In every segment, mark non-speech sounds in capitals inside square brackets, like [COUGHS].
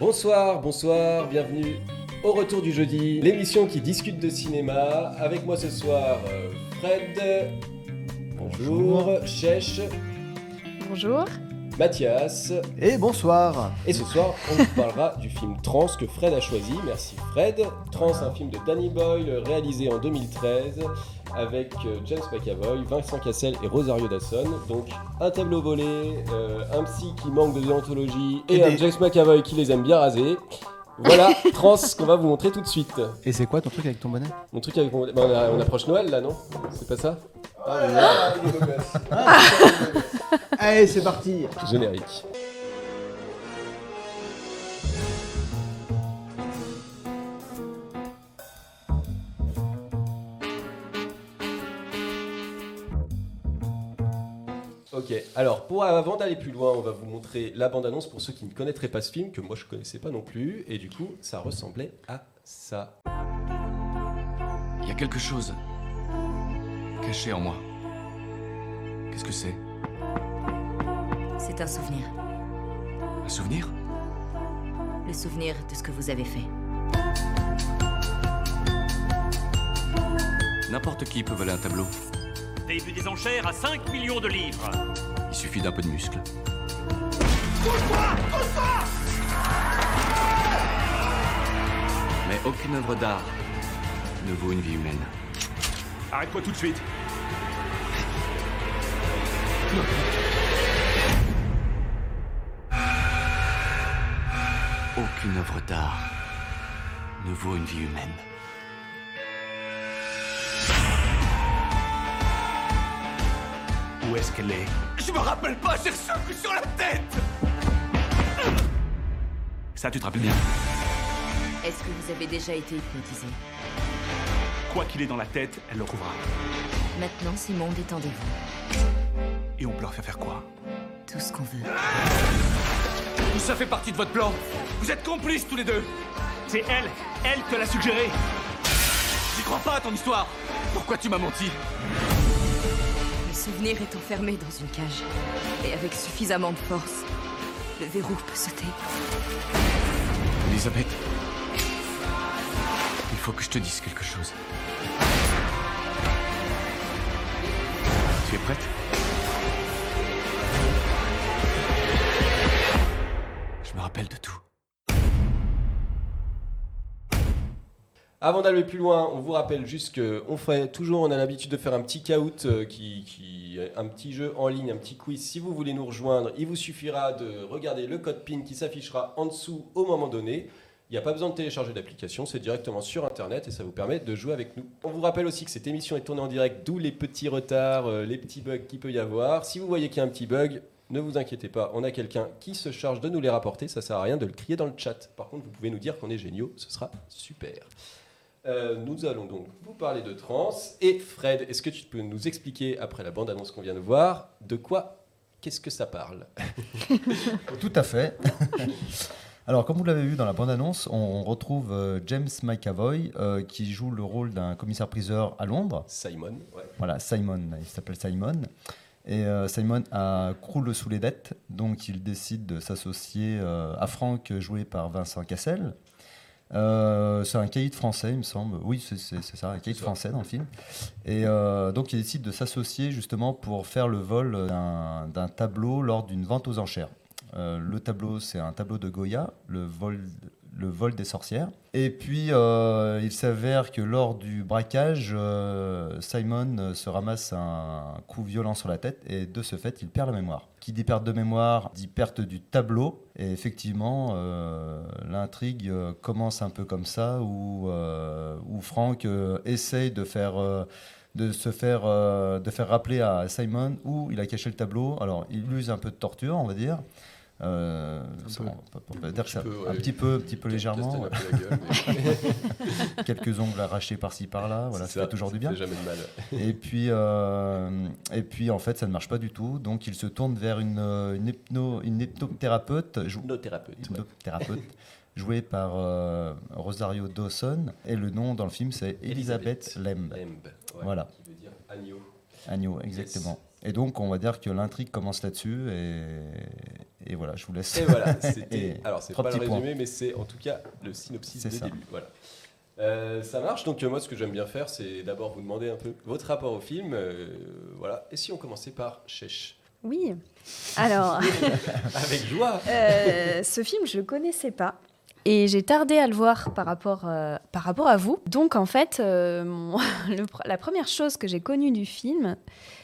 Bonsoir, bonsoir, bienvenue au retour du jeudi, l'émission qui discute de cinéma. Avec moi ce soir, euh, Fred. Bonjour. Chèche. Bonjour. Mathias. Et bonsoir. Et ce soir, on vous parlera du film Trans que Fred a choisi. Merci Fred. Trans, un film de Danny Boyle réalisé en 2013 avec euh, James McAvoy, Vincent Cassel et Rosario Dawson. Donc un tableau volé, euh, un psy qui manque de déontologie et, Et un des- James McAvoy qui les aime bien raser. Voilà, [LAUGHS] Trans qu'on va vous montrer tout de suite. Et c'est quoi ton truc avec ton bonnet? Mon truc avec mon... bah, on, a- on approche Noël là, non? C'est pas ça? Ah, il est beau gosse. Allez, c'est parti Générique. Ok, alors pour avant d'aller plus loin, on va vous montrer la bande-annonce pour ceux qui ne connaîtraient pas ce film, que moi je connaissais pas non plus, et du coup ça ressemblait à ça. Il y a quelque chose caché en moi. Qu'est-ce que c'est? C'est un souvenir. Un souvenir? Le souvenir de ce que vous avez fait. N'importe qui peut voler un tableau. Début des enchères à 5 millions de livres. Il suffit d'un peu de muscle. Mais aucune œuvre d'art ne vaut une vie humaine. Arrête-toi tout de suite. Aucune œuvre d'art ne vaut une vie humaine. Où est-ce qu'elle est. Je me rappelle pas, j'ai reçu un coup sur la tête. Ça, tu te rappelles bien. Est-ce que vous avez déjà été hypnotisé? Quoi qu'il ait dans la tête, elle le trouvera. Maintenant, Simon, détendez-vous. Et on peut leur faire faire quoi? Tout ce qu'on veut. Tout ça fait partie de votre plan. Vous êtes complices tous les deux. C'est elle Elle te l'a suggéré. J'y crois pas à ton histoire. Pourquoi tu m'as menti? Souvenir est enfermé dans une cage. Et avec suffisamment de force, le verrou peut sauter. Elisabeth, il faut que je te dise quelque chose. Tu es prête? Avant d'aller plus loin, on vous rappelle juste qu'on fait toujours, on a l'habitude de faire un petit caout euh, qui, un petit jeu en ligne, un petit quiz. Si vous voulez nous rejoindre, il vous suffira de regarder le code PIN qui s'affichera en dessous au moment donné. Il n'y a pas besoin de télécharger d'application, c'est directement sur Internet et ça vous permet de jouer avec nous. On vous rappelle aussi que cette émission est tournée en direct, d'où les petits retards, euh, les petits bugs qu'il peut y avoir. Si vous voyez qu'il y a un petit bug, ne vous inquiétez pas, on a quelqu'un qui se charge de nous les rapporter. Ça sert à rien de le crier dans le chat. Par contre, vous pouvez nous dire qu'on est géniaux, ce sera super. Euh, nous allons donc vous parler de trans. Et Fred, est-ce que tu peux nous expliquer, après la bande-annonce qu'on vient de voir, de quoi, qu'est-ce que ça parle? [LAUGHS] Tout à fait. [LAUGHS] Alors, comme vous l'avez vu dans la bande-annonce, on retrouve euh, James McAvoy euh, qui joue le rôle d'un commissaire-priseur à Londres. Simon, ouais. Voilà, Simon, il s'appelle Simon. Et euh, Simon a croule sous les dettes, donc il décide de s'associer à Franck, joué par Vincent Cassel. Euh, c'est un caïd français, il me semble. Oui, c'est ça, un caïd français dans le film. Et euh, donc il décide de s'associer justement pour faire le vol d'un d'un tableau lors d'une vente aux enchères. Euh, le tableau, c'est un tableau de Goya, le vol, le vol des sorcières. Et puis, euh, il s'avère que lors du braquage, euh, Simon euh, se ramasse un coup violent sur la tête et de ce fait, il perd la mémoire. Qui dit perte de mémoire dit perte du tableau. Et effectivement, l'intrigue commence un peu comme ça, où, où Frank essaye de faire... de se faire, de faire rappeler à Simon où il a caché le tableau. Alors, il use un peu de torture, on va dire. Euh, ça, peu. dire ça- peu, un petit peu, un petit peu légèrement. Un gueule, mais- [LAUGHS] Quelques ongles arrachés par-ci par-là. Voilà, C'est ça fait toujours du bien. fait jamais de mal. Et puis, euh, et puis, en fait, ça ne marche pas du tout. Donc, il se tourne vers une, euh, une, hypno, une hypnothérapeute, jou- Hypnothérapeute. ouais. hypnothérapeute [LAUGHS] jouée par euh, Rosario Dawson. Et le nom dans le film, c'est Elisabeth Lemb. Lemb, ouais, Voilà. Qui veut dire agneau. Agneau, exactement. Et donc, on va dire que l'intrigue commence là-dessus. Et, et voilà, je vous laisse. Et voilà, [LAUGHS] c'était. Alors, c'est pas le points. résumé, mais c'est en tout cas le synopsis C'est de ça. début. Voilà. Euh, ça marche. Donc, euh, moi, ce que j'aime bien faire, c'est d'abord vous demander un peu votre rapport au film. euh, voilà. Et si on commençait par Chèche Oui. Alors, [LAUGHS] Avec joie euh, ce film, je le connaissais pas. Et j'ai tardé à le voir par rapport, euh, par rapport à vous. Donc, en fait, euh, [LAUGHS] la première chose que j'ai connue du film,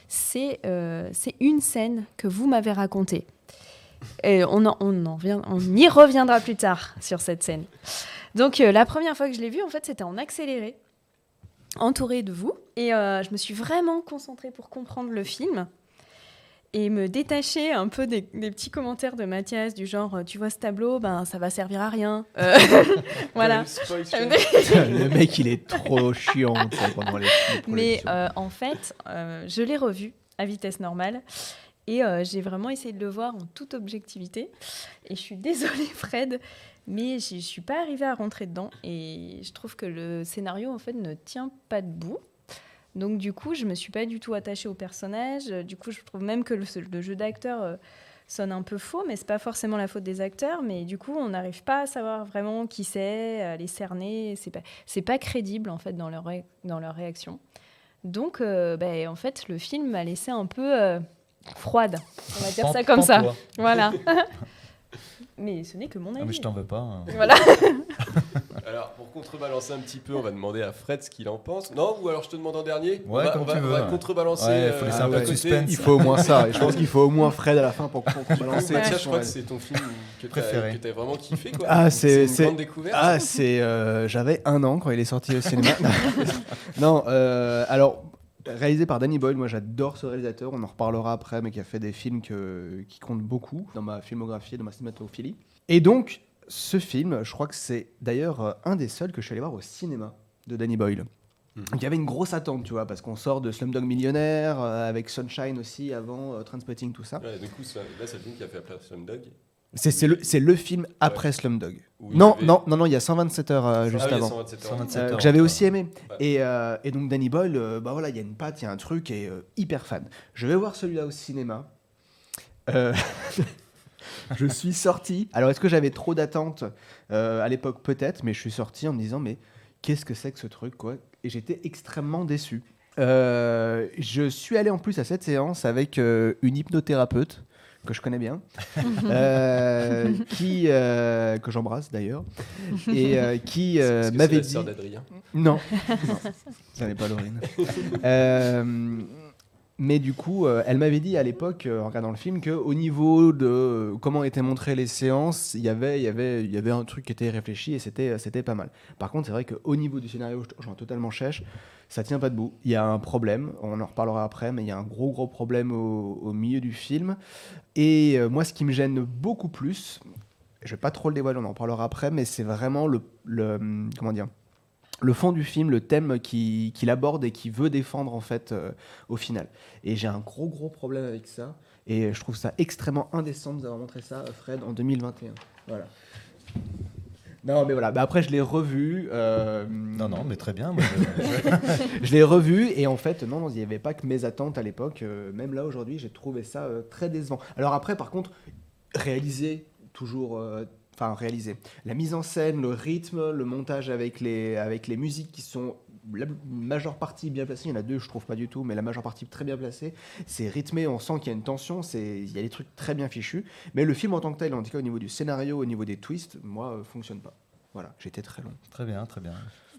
c'est euh, une scène que vous m'avez racontée. Et on, on, en on y reviendra plus tard sur cette scène. Donc, euh, la première fois que je l'ai vue, en fait, c'était en accéléré, entourée de vous. Et je me suis vraiment concentrée pour comprendre le film et me détacher un peu des, des petits commentaires de Mathias du genre euh, tu vois ce tableau ben ça va servir à rien. Euh, [LAUGHS] voilà. [LAUGHS] [LAUGHS] Le mec, il est trop chiant pendant les mais euh, en fait euh, je l'ai revu à vitesse normale et euh, j'ai vraiment essayé de le voir en toute objectivité. Et je suis désolée Fred mais je je suis pas arrivée à rentrer dedans et je trouve que le scénario en fait ne tient pas debout donc du coup je me suis pas du tout attachée au personnage. Du coup je trouve même que le, le jeu d'acteur euh, sonne un peu faux mais c'est pas forcément la faute des acteurs. Mais du coup on n'arrive pas à savoir vraiment qui c'est à les cerner. C'est pas c'est pas crédible en fait dans leur ré- dans leur réaction. Donc euh, ben, en fait le film m'a laissé un peu euh, froide. On va dire ça comme ça. voilà [LAUGHS] mais ce n'est que mon Ah, mais avis je t'en veux pas. hein. voilà [LAUGHS] Alors, pour contrebalancer un petit peu, on va demander à Fred ce qu'il en pense. Non Ou alors je te demande en dernier On Ouais, va, comme on va, tu on veux, va ouais. contrebalancer. Ouais, faut laisser un peu de suspense. Il faut au moins ça. Et je pense [LAUGHS] qu'il faut au moins Fred à la fin pour qu'on balancer. Mathias, je crois que c'est ton film que t'as Préféré. que t'as vraiment kiffé. Quoi. Ah, c'est- une c'est- grande découverte. Ah, c'est. euh, J'avais un an quand il est sorti au cinéma. [LAUGHS] non, euh, alors. Réalisé par Danny Boyle, moi j'adore ce réalisateur, on en reparlera après, mais qui a fait des films que- qui comptent beaucoup dans ma filmographie, dans ma cinématophilie. Et donc, ce film, je crois que c'est d'ailleurs euh, un des seuls que je suis allé voir au cinéma de Danny Boyle. Mhm. Il y avait une grosse attente, tu vois, parce qu'on sort de Slumdog Millionnaire, euh, avec Sunshine aussi, avant euh, Trainspotting, tout ça. Ouais, du coup, ça- là, c'est le film qui a fait appeler Slumdog. C'est le, c'est le film après Slumdog. Non, avait- non, non, non, il y a 127 heures euh, Ah juste avant. 127 heures. 127 Euh, heures, que j'avais aussi aimé. Ouais. Et, euh, et donc Danny Boyle, euh, bah voilà, il y a une patte, il y a un truc, et euh, hyper fan. Je vais voir celui-là au cinéma. Euh, [LAUGHS] je suis sorti. Alors est-ce que j'avais trop d'attentes Euh, à l'époque? Peut-être, mais je suis sorti en me disant mais qu'est-ce que c'est que ce truc quoi? Et j'étais extrêmement déçu. Euh, je suis allé en plus à cette séance avec euh, une hypnothérapeute que je connais bien, [LAUGHS] euh, qui euh, que j'embrasse d'ailleurs, et euh, qui euh, m'avait la dit sœur d'Adrien. Non, non, ça n'est pas Laurine. [LAUGHS] Mais du coup, euh, elle m'avait dit à l'époque, euh, en regardant le film, qu'au niveau de euh, comment étaient montrées les séances, il y avait, il y avait, y avait un truc qui était réfléchi et c'était, c'était pas mal. Par contre, c'est vrai qu'au niveau du scénario, je j'en totalement chèche, ça tient pas debout. Il y a un problème, on en reparlera après, mais il y a un gros gros problème au, au milieu du film. Et moi, ce qui me gêne beaucoup plus, je vais pas trop le dévoiler, on en parlera après, mais c'est vraiment le, le comment dire le fond du film, le thème qui- qu'il aborde et qu'il veut défendre en fait euh, au final. Et j'ai un gros gros problème avec ça. Et je trouve ça extrêmement indécent de nous avoir montré ça, Fred, en 2021. Voilà. Non, mais voilà. Bah, après, je l'ai revu. euh, Non, non, mais très bien. moi, je- [LAUGHS] je l'ai revu et en fait, non, non, il n'y avait pas que mes attentes à l'époque. euh, même là, aujourd'hui, j'ai trouvé ça euh, très décevant. Alors après, par contre, réalisé, toujours... Enfin, réalisé. La mise en scène, le rythme, le montage avec les, avec les musiques qui sont la majeure partie bien placée. Il y en a deux, je trouve pas du tout, mais la majeure partie très bien placée. C'est rythmé, on sent qu'il y a une tension, c'est- il y a des trucs très bien fichus. Mais le film en tant que tel, en tout cas au niveau du scénario, au niveau des twists, moi, euh, fonctionne pas. Voilà, j'étais très long. Très bien, très bien.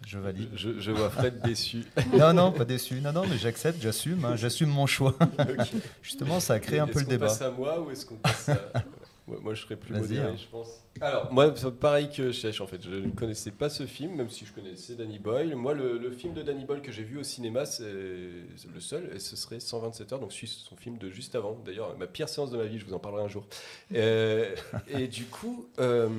Je valide. je, je vois Fred déçu. [LAUGHS] Non, non, pas déçu. Non, non, mais j'accepte, j'assume, hein, j'assume mon choix. [LAUGHS] Justement, ça a créé un peu Est-ce le qu'on débat. passe à moi ou est-ce qu'on passe à... [LAUGHS] Moi, je serais plus modéré, hein. je pense. Alors, moi, pareil que Chèche, en fait. Je ne connaissais pas ce film, même si je connaissais Danny Boyle. Moi, le, le film de Danny Boyle que j'ai vu au cinéma, c'est le seul, et ce serait 127 heures, donc c'est son film de juste avant. D'ailleurs, ma pire séance de ma vie, je vous en parlerai un jour. Euh, et du coup... euh,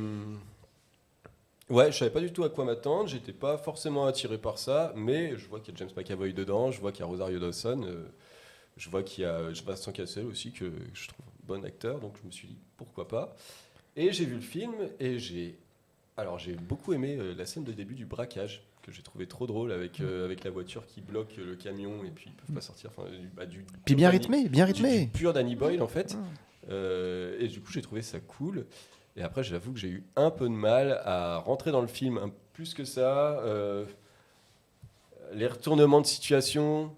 Ouais, je savais pas du tout à quoi m'attendre, j'étais pas forcément attiré par ça, mais je vois qu'il y a James McAvoy dedans, je vois qu'il y a Rosario Dawson, euh, je vois qu'il y a Vincent Cassel aussi, que je trouve bon acteur, donc je me suis dit pourquoi pas. Et j'ai vu le film et j'ai Alors j'ai beaucoup aimé euh, la scène de début du braquage que j'ai trouvé trop drôle avec, euh, avec la voiture qui bloque le camion et puis ils peuvent pas sortir. Enfin, du, bah, du- Puis bien rythmé, bien du- du rythmé. pur Danny Boyle en fait. Euh, et du coup j'ai trouvé ça cool. Et après j'avoue que j'ai eu un peu de mal à rentrer dans le film un- plus que ça. Les retournements de situation.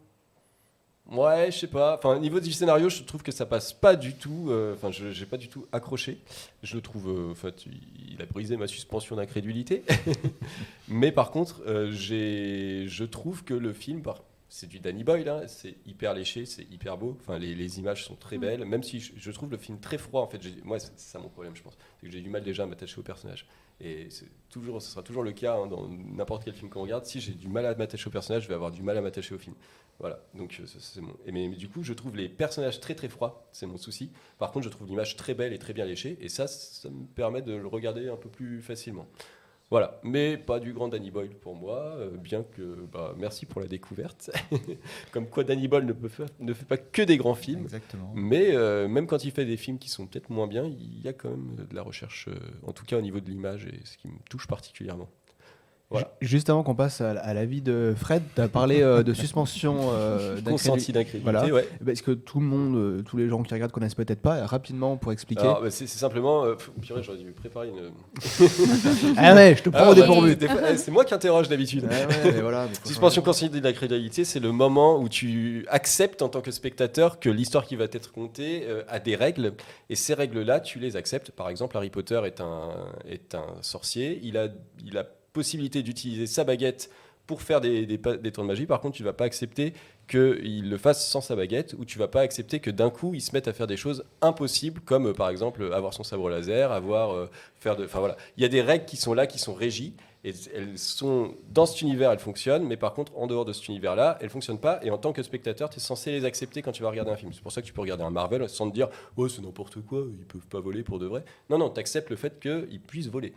Ouais, je sais pas. Enfin, au niveau du scénario, je trouve que ça passe pas du tout. euh, Enfin, je j'ai pas du tout accroché. Je le trouve. euh, en fait, il, a brisé ma suspension d'incrédulité. [LAUGHS] Mais par contre, euh, j'ai, je trouve que le film, par- c'est du Danny Boyle. hein, c'est hyper léché, c'est hyper beau. Enfin, les, les images sont très belles. Même si je, je trouve le film très froid. En fait, moi, c'est ça mon problème, je pense. C'est que j'ai du mal déjà à m'attacher au personnage. Et toujours, ce sera toujours le cas hein, dans n'importe quel film qu'on regarde. Si j'ai du mal à m'attacher au personnage, je vais avoir du mal à m'attacher au film. Voilà, donc euh, mais du coup, je trouve les personnages très très froids, c'est mon souci. Par contre, je trouve l'image très belle et très bien léchée, et ça, ça me permet de le regarder un peu plus facilement. Voilà, mais pas du grand Danny Boyle pour moi, euh, bien que. Bah, merci pour la découverte. [LAUGHS] Comme quoi, Danny Boyle ne, peut faire- ne fait pas que des grands films. Exactement. Mais euh, même quand il fait des films qui sont peut-être moins bien, il y a quand même de la recherche, euh, en tout cas au niveau de l'image, et ce qui me touche particulièrement. Voilà. Juste avant qu'on passe à, l'avis de Fred, tu as parlé euh, de suspension euh, [LAUGHS] Consenti d'incrédulité. d'incrédulité, Voilà. ouais. Parce que tout le monde, euh, tous les gens qui regardent connaissent peut-être pas. Rapidement pour expliquer. Bah, c'est simplement. euh, purée, j'aurais dû préparer une. [LAUGHS] ah ouais, je te prends Ah, au bah, dépourvu. eh, C'est moi qui interroge d'habitude. Ouais, ouais, voilà, [LAUGHS] Suspension la crédibilité, c'est le moment où tu acceptes en tant que spectateur que l'histoire qui va t'être contée euh, a des règles. Et ces règles-là, tu les acceptes. Par exemple, Harry Potter est un, est un sorcier. Il a, il a possibilité d'utiliser sa baguette pour faire des, des, tours de magie. Par contre, tu ne vas pas accepter qu'il le fasse sans sa baguette ou tu vas pas accepter que d'un coup il se mette à faire des choses impossibles comme euh, par exemple avoir son sabre laser, avoir euh, faire de enfin voilà, il y a des règles qui sont là qui sont régies et elles sont dans cet univers, elles fonctionnent mais par contre en dehors de cet univers-là, elles fonctionnent pas et en tant que spectateur, tu es censé les accepter quand tu vas regarder un film. C'est pour ça que tu peux regarder un Marvel sans te dire "Oh, c'est n'importe quoi, ils peuvent pas voler pour de vrai." Non non, tu acceptes le fait qu'ils puissent voler.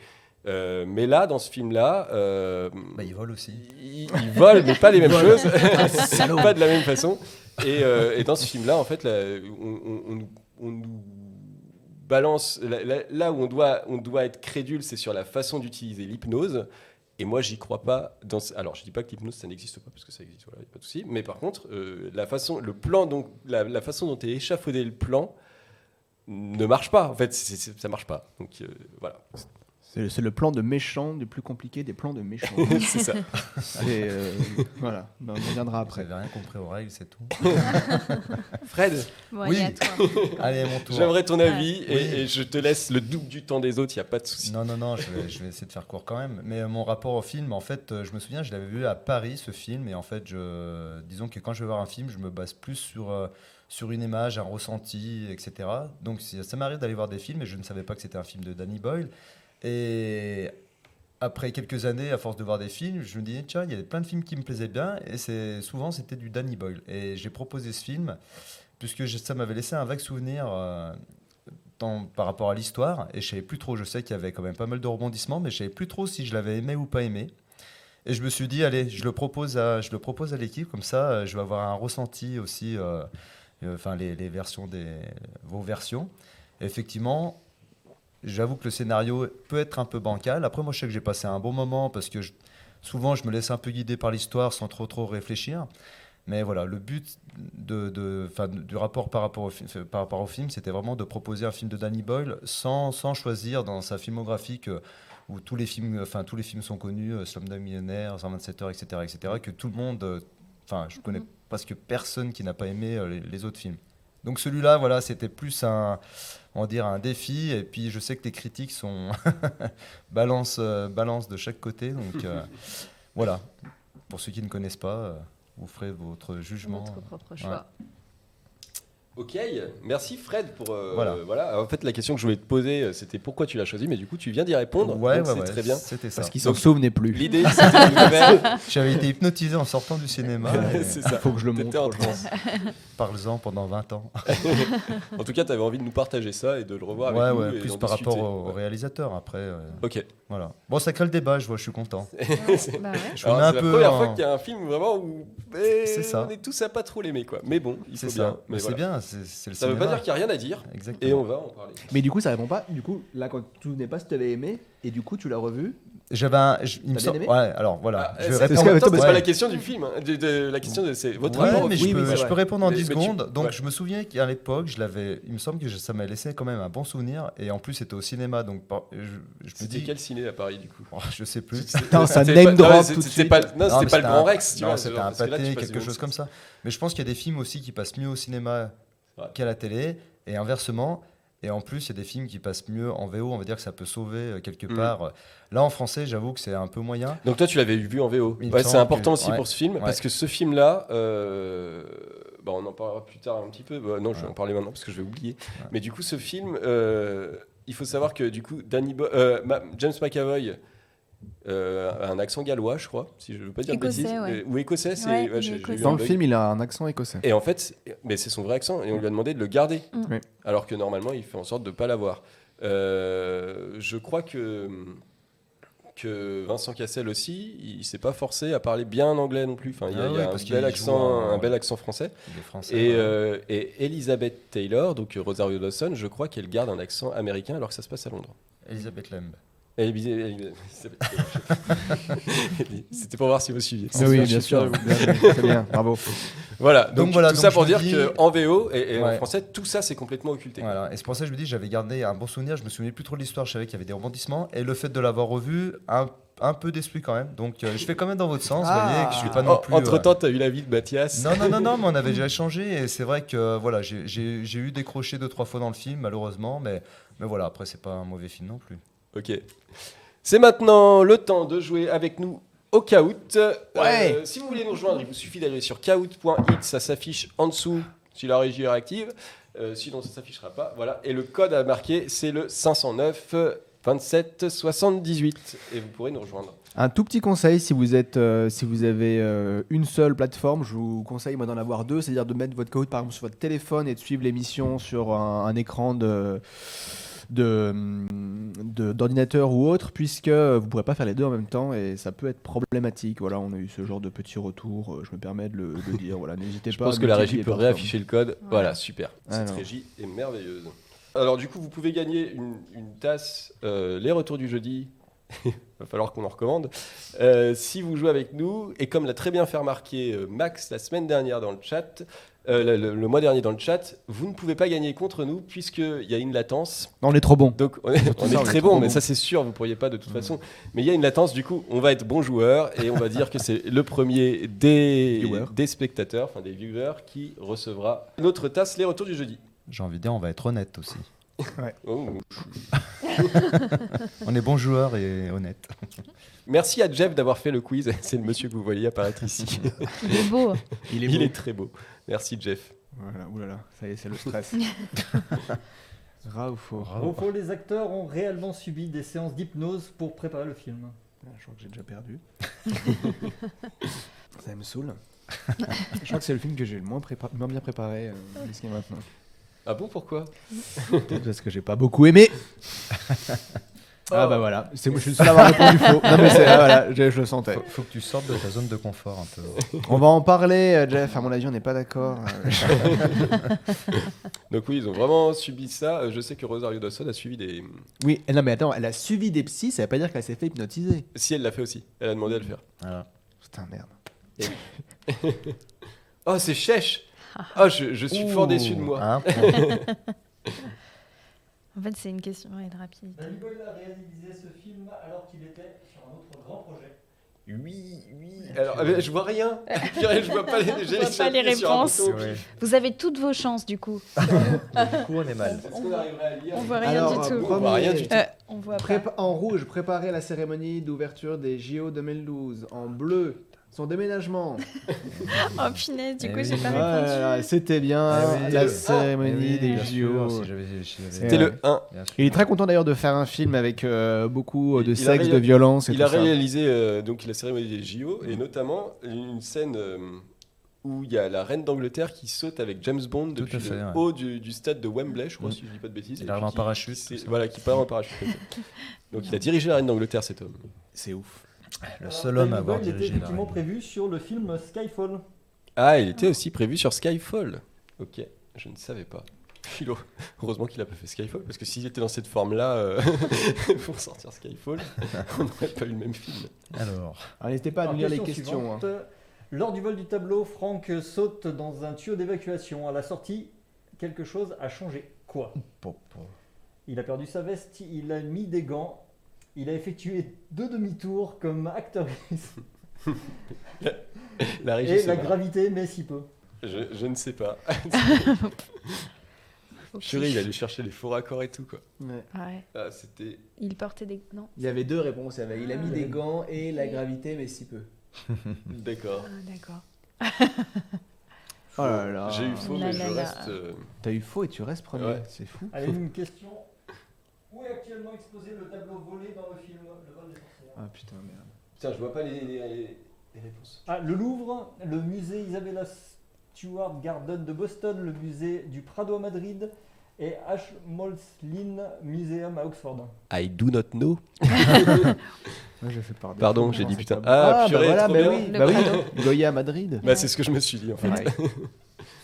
Euh, mais là, dans ce film-là, euh, Bah, ils volent aussi. ils, ils volent, mais pas les mêmes choses, [LAUGHS] pas de la même façon. Et, euh, et dans ce film-là, en fait, là, on, on- on nous- balance là, où on doit, on doit être crédule, c'est sur la façon d'utiliser l'hypnose. Et moi, j'y crois pas. Dans ce- Alors, je dis pas que l'hypnose, ça n'existe pas, parce que ça existe, voilà, y a pas de souci. Mais par contre, euh, la façon, le plan, donc, la, la façon dont est échafaudé le plan ne marche pas. En fait, c'est- c'est- ça marche pas. Donc, voilà. C'est le- c'est le plan de méchant, du plus compliqué des plans de méchant. [LAUGHS] c'est ça. Allez, euh, voilà, on reviendra Après, vous rien compris aux règles, c'est tout. [LAUGHS] Fred, Bon, Oui. allez, à toi. [LAUGHS] Allez, mon tour. j'aimerais ton avis et, je te laisse le double du temps des autres, il n'y a pas de souci. Non, non, non, je vais, je vais essayer de faire court quand même. Mais euh, mon rapport au film, en fait, euh, je me souviens, je l'avais vu à Paris, ce film. Et en fait, je, disons que quand je vais voir un film, je me base plus sur, euh, sur une image, un ressenti, etc. Donc ça m'arrive d'aller voir des films et je ne savais pas que c'était un film de Danny Boyle. Et après quelques années, à force de voir des films, je me dis, tiens, il y a plein de films qui me plaisaient bien. Et souvent, c'était du Danny Boyle. Et j'ai proposé ce film, puisque ça m'avait laissé un vague souvenir. euh, par rapport à l'histoire et je savais plus trop. Je sais qu'il y avait quand même pas mal de rebondissements, mais je savais plus trop si je l'avais aimé ou pas aimé. Et je me suis dit, allez, je le propose à, je le propose à l'équipe, comme ça, euh, je vais avoir un ressenti aussi, euh, enfin les, les versions des vos versions. Et effectivement, j'avoue que le scénario peut être un peu bancal. Après, moi, je sais que j'ai passé un bon moment parce que je- souvent, je me laisse un peu guider par l'histoire sans trop trop réfléchir. Mais voilà, le but de, de- enfin, du rapport par rapport, au, fi- euh, par rapport au film, c'était vraiment de proposer un film de Danny Boyle sans, sans choisir dans sa filmographie que- où tous les films, enfin, tous les films sont connus, euh, Slumdog Millionnaire, 127 heures, etc., etc., que tout le monde, euh, enfin, je connais presque personne qui n'a pas aimé euh, les, les autres films. Donc celui-là, voilà, c'était plus un, on va dire, un défi. Et puis je sais que les critiques sont [LAUGHS] balance, euh, balance de chaque côté. Donc euh, [LAUGHS] voilà, pour ceux qui ne connaissent pas, euh, vous ferez votre jugement. Notre propre choix. Ok, merci Fred pour. euh, Voilà. voilà. En fait, la question que je voulais te poser, euh, c'était pourquoi tu l'as choisi, mais du coup, tu viens d'y répondre. Ouais, donc ouais, c'est ouais, très bien. C'était ça. Parce qu'ils s'en Donc- souvenaient plus. L'idée, c'était de faire. [LAUGHS] J'avais été hypnotisé en sortant du cinéma. et [LAUGHS] c'est ça. Faut que je le T'étais montre. en transe. [LAUGHS] Parle-en pendant 20 ans. En tout cas, tu avais envie de nous partager ça et de le revoir ouais, avec nous. ouais, et plus d'en par discuter. rapport au, au Ouais. réalisateur après. euh, Ok. voilà. Bon, ça crée le débat, je vois, je suis content. Bah ouais. Je Alors, me mets c'est un la peu première en- fois qu'il y a un film vraiment où eh, C'est ça. on est tous à pas trop l'aimer, quoi. Mais bon, il faut C'est bien. ça. Mais Mais c'est voilà. bien, c'est c'est le Ça veut pas dire qu'il n'y a rien à dire. Exactement. Et on va en parler. Mais du coup, ça répond pas. Du coup, là, quand tu n'es pas si tu avais aimé, et du coup, tu l'as revu. J'avais un. je- il me T'as semble- bien aimé Ouais, alors voilà. Ah, je vais c'est- parce répondre. que- c'est pas la question du film. hein. De, de- la question, de, c'est votre Ouais, au mais film. je, peux, oui, c'est je vrai. peux répondre en Mais- 10 mais tu- secondes. Donc, ouais. je me souviens qu'à l'époque, je l'avais. Il me semble que je- ça m'a laissé quand même un bon souvenir. Et en plus, c'était au cinéma. Donc, par- je, je me C'était dis. quel ciné à Paris du coup Oh, je sais plus. Putain, ça C'était name pas- drop c'est- tout de c'était suite. pas- Non, c'était pas le un- Grand Rex, tu non, vois. c'était genre, un parce que là, tu pâté, passes quelque chose comme ça. Mais je pense qu'il y a des films aussi qui passent mieux au cinéma Ouais. qu'à la télé, et inversement. Et en plus, il y a des films qui passent mieux en VO. On va dire que ça peut sauver euh, quelque Mm. part. Là, en français, j'avoue que c'est un peu moyen. Donc toi, tu l'avais vu en VO. Ouais, c'est important que- aussi pour ce film parce que ce film-là, euh, bah, on en parlera plus tard un petit peu. Bah, non, je vais en parler maintenant parce que je vais oublier. Mais du coup, ce film, euh, il faut savoir que du coup, Danny Bo- euh, James McAvoy euh, un accent gallois, je crois, si je ne veux pas dire de Écossais, bêtises. ouais. Euh, ou écossais. Ouais, Dans le film, il a un accent écossais. Et en fait, mais c'est son vrai accent, et on lui a demandé de le garder, Mm. Alors que normalement, il fait en sorte de ne pas l'avoir. Euh, je crois que que Vincent Cassel aussi, il s'est pas forcé à parler bien anglais non plus. Enfin, il y a, Ah il y a oui, un, bel accent, en- un bel accent français. Et, ouais. euh, et Elizabeth Taylor, donc Rosario Dawson, je crois qu'elle garde un accent américain alors que ça se passe à Londres. Elisabeth Lemb. [LAUGHS] C'était pour voir si vous suiviez. Ah oui, bien sûr. Très bien, bravo. Voilà, donc, Donc voilà, tout donc ça pour dire dis- qu'en VO et, et en français, tout ça c'est complètement occulté. Voilà. Et c'est pour ça que je me dis, j'avais gardé un bon souvenir. Je me souvenais plus trop de l'histoire. Je savais qu'il y avait des rebondissements. Et le fait de l'avoir revu, un, un peu déçu quand même. Donc, euh, je fais quand même dans votre sens. Vous voyez que je suis pas non plus. entre euh, temps, tu as eu la vie de Mathias. Non, non, non, non, mais on avait [LAUGHS] déjà échangé et c'est vrai que voilà, j'ai eu décroché deux, trois fois dans le film, malheureusement, mais, mais voilà, après, c'est pas un mauvais film non plus. Ok. C'est maintenant le temps de jouer avec nous au Kahoot. Euh, Ouais. si vous voulez nous rejoindre, il vous suffit d'aller sur kahoot.it, ça s'affiche en dessous si la régie est réactive. Euh, sinon, ça s'affichera pas. Voilà. Et le code à marquer, c'est le 509 27 78. Et vous pourrez nous rejoindre. Un tout petit conseil, si vous, êtes, euh, si vous avez euh, une seule plateforme, je vous conseille moi d'en avoir deux, c'est-à-dire de mettre votre code par exemple sur votre téléphone et de suivre l'émission sur un, un écran de de, hum, de- d'ordinateur ou autre, puisque vous ne pourrez pas faire les deux en même temps et ça peut être problématique. Voilà, on a eu ce genre de petits retours, euh, je me permets de le, de [LAUGHS] dire. Voilà, n'hésitez Je pas. pense à que la régie peut réafficher le code. Voilà, super. Cette Alors. régie est merveilleuse. Alors du coup, vous pouvez gagner une, une tasse, euh, les retours du jeudi. [LAUGHS] va falloir qu'on en recommande. Euh, si vous jouez avec nous, et comme l'a très bien fait remarquer Max la semaine dernière dans le chat, euh, le, le- le mois dernier dans le chat, vous ne pouvez pas gagner contre nous puisqu'il y a une latence. Non, on est trop bon. Donc on est, on ça, est on est très bon, mais bon. ça c'est sûr, vous pourriez pas de toute façon. Mais il y a une latence, du coup, on va être bon joueur et on va dire que c'est le premier des, des spectateurs, enfin des viewers, qui recevra notre tasse, les retours du jeudi. J'ai envie de dire, on va être honnête aussi. [LAUGHS] Oh. [LAUGHS] On est bons joueurs et honnêtes. Merci à Jeff d'avoir fait le quiz. [LAUGHS] C'est le monsieur que vous voyez apparaître ici. Il est beau. Il Il est très beau. Merci Jeff. Voilà, oulala, ça y est, c'est le [LAUGHS] stress. Ra ou faux Au fond, les acteurs ont réellement subi des séances d'hypnose pour préparer le film. Ah, Je crois que j'ai déjà perdu. [LAUGHS] ça me saoule. [LAUGHS] Je crois que c'est le film que j'ai le moins, prépa- moins bien préparé euh, jusqu'à maintenant. Ah bon, pourquoi? Peut-être parce que j'ai pas beaucoup aimé. Ah Oh. bah voilà, c'est moi je suis le seul à avoir répondu faux. Non mais c'est ah, voilà, je, je le sentais. Faut, faut que tu sortes de ta zone de confort un peu. [LAUGHS] On va en parler, euh, Jeff. À mon avis, on n'est pas d'accord. Euh, [LAUGHS] Donc oui, ils ont vraiment subi ça. Euh, Je sais que Rosario Dawson a suivi des... Oui, non mais attends, elle a suivi des psys, ça veut pas dire qu'elle s'est fait hypnotiser. Si, elle l'a fait aussi. Elle a demandé à le faire. Voilà. Putain merde. [LAUGHS] Oh, c'est Chèche Oh, je, je suis fort déçu de moi. Hein, En fait, c'est une question ouais, de rapidité. Danny Boyle a réalisé ce film alors qu'il était sur un autre grand projet. Oui, oui. Alors, euh, je vois rien. [LAUGHS] Je vois pas les, [LAUGHS] On voit les pas les réponses. ouais. Vous avez toutes vos chances, du coup. [LAUGHS] Du coup, on est mal. À lire On voit rien Alors, du euh, tout. On voit rien du tout. Euh, on voit pas. En rouge, préparer la cérémonie d'ouverture des JO 2012. En bleu, son déménagement. [LAUGHS] Oh punaise, du Eh coup, j'ai pas répondu. C'était bien Ah oui, la le- cérémonie Eh oui, des JO. C'était le 1. bien sûr. Il est très content d'ailleurs de faire un film avec euh, beaucoup de Il a sexe, de violence et Il tout a ça. réalisé euh, donc la cérémonie des JO et notamment une scène euh, où il y a la reine d'Angleterre qui saute avec James Bond Tout depuis fait, le ouais. haut du, du stade de Wembley, je crois, Mm. si je dis pas de bêtises. Il arrive en parachute, qui. Voilà, qui part en parachute. Donc il a dirigé la reine d'Angleterre, cet homme. C'est ouf. Le Alors, seul homme à avoir était dirigé la effectivement prévu sur le film Skyfall. Ah, il était aussi prévu sur Skyfall. Ok. Je ne savais pas. [LAUGHS] Philo. Heureusement qu'il a pas fait Skyfall, parce que s'il était dans cette forme-là euh, [LAUGHS] pour sortir Skyfall, on n'aurait pas eu le même film. Alors, N'hésitez pas à nous lire les question questions. hein. Lors du vol du tableau, Franck saute dans un tuyau d'évacuation. À la sortie, quelque chose a changé. Quoi? Il a perdu sa veste, il a mis des gants, il a effectué deux demi-tours comme acteur La régie, et la gravité, mais si peu. je, je ne sais pas. [LAUGHS] Chérie, il allait chercher les faux raccords et tout, quoi. Ouais. Ouais. Ah, c'était. Il portait des. Non. Il y avait deux réponses. Il, avait- il a mis des gants et la gravité, mais si peu. [LAUGHS] D'accord. Ah, d'accord. [LAUGHS] Oh là là. J'ai eu faux, Là, mais là, je là. reste. euh, T'as eu faux et tu restes premier. Ouais. C'est fou. Allez, une question. Où est actuellement exposé le tableau volé dans le film Le vol des sorcières Ah putain, merde. Putain, je vois pas les, les- les- les réponses. Ah, le Louvre, le musée Isabella Stewart Garden de Boston, le musée du Prado à Madrid et Ashmolean Museum à Oxford. I do not know. [LAUGHS] Moi, j'ai fait pardon. Pardon, j'ai dit putain. bon. Ah, bah purée, voilà, trop bah bien. oui, bah oui. Goya à Madrid. Bah, c'est ce que je me suis dit en fait. Ouais.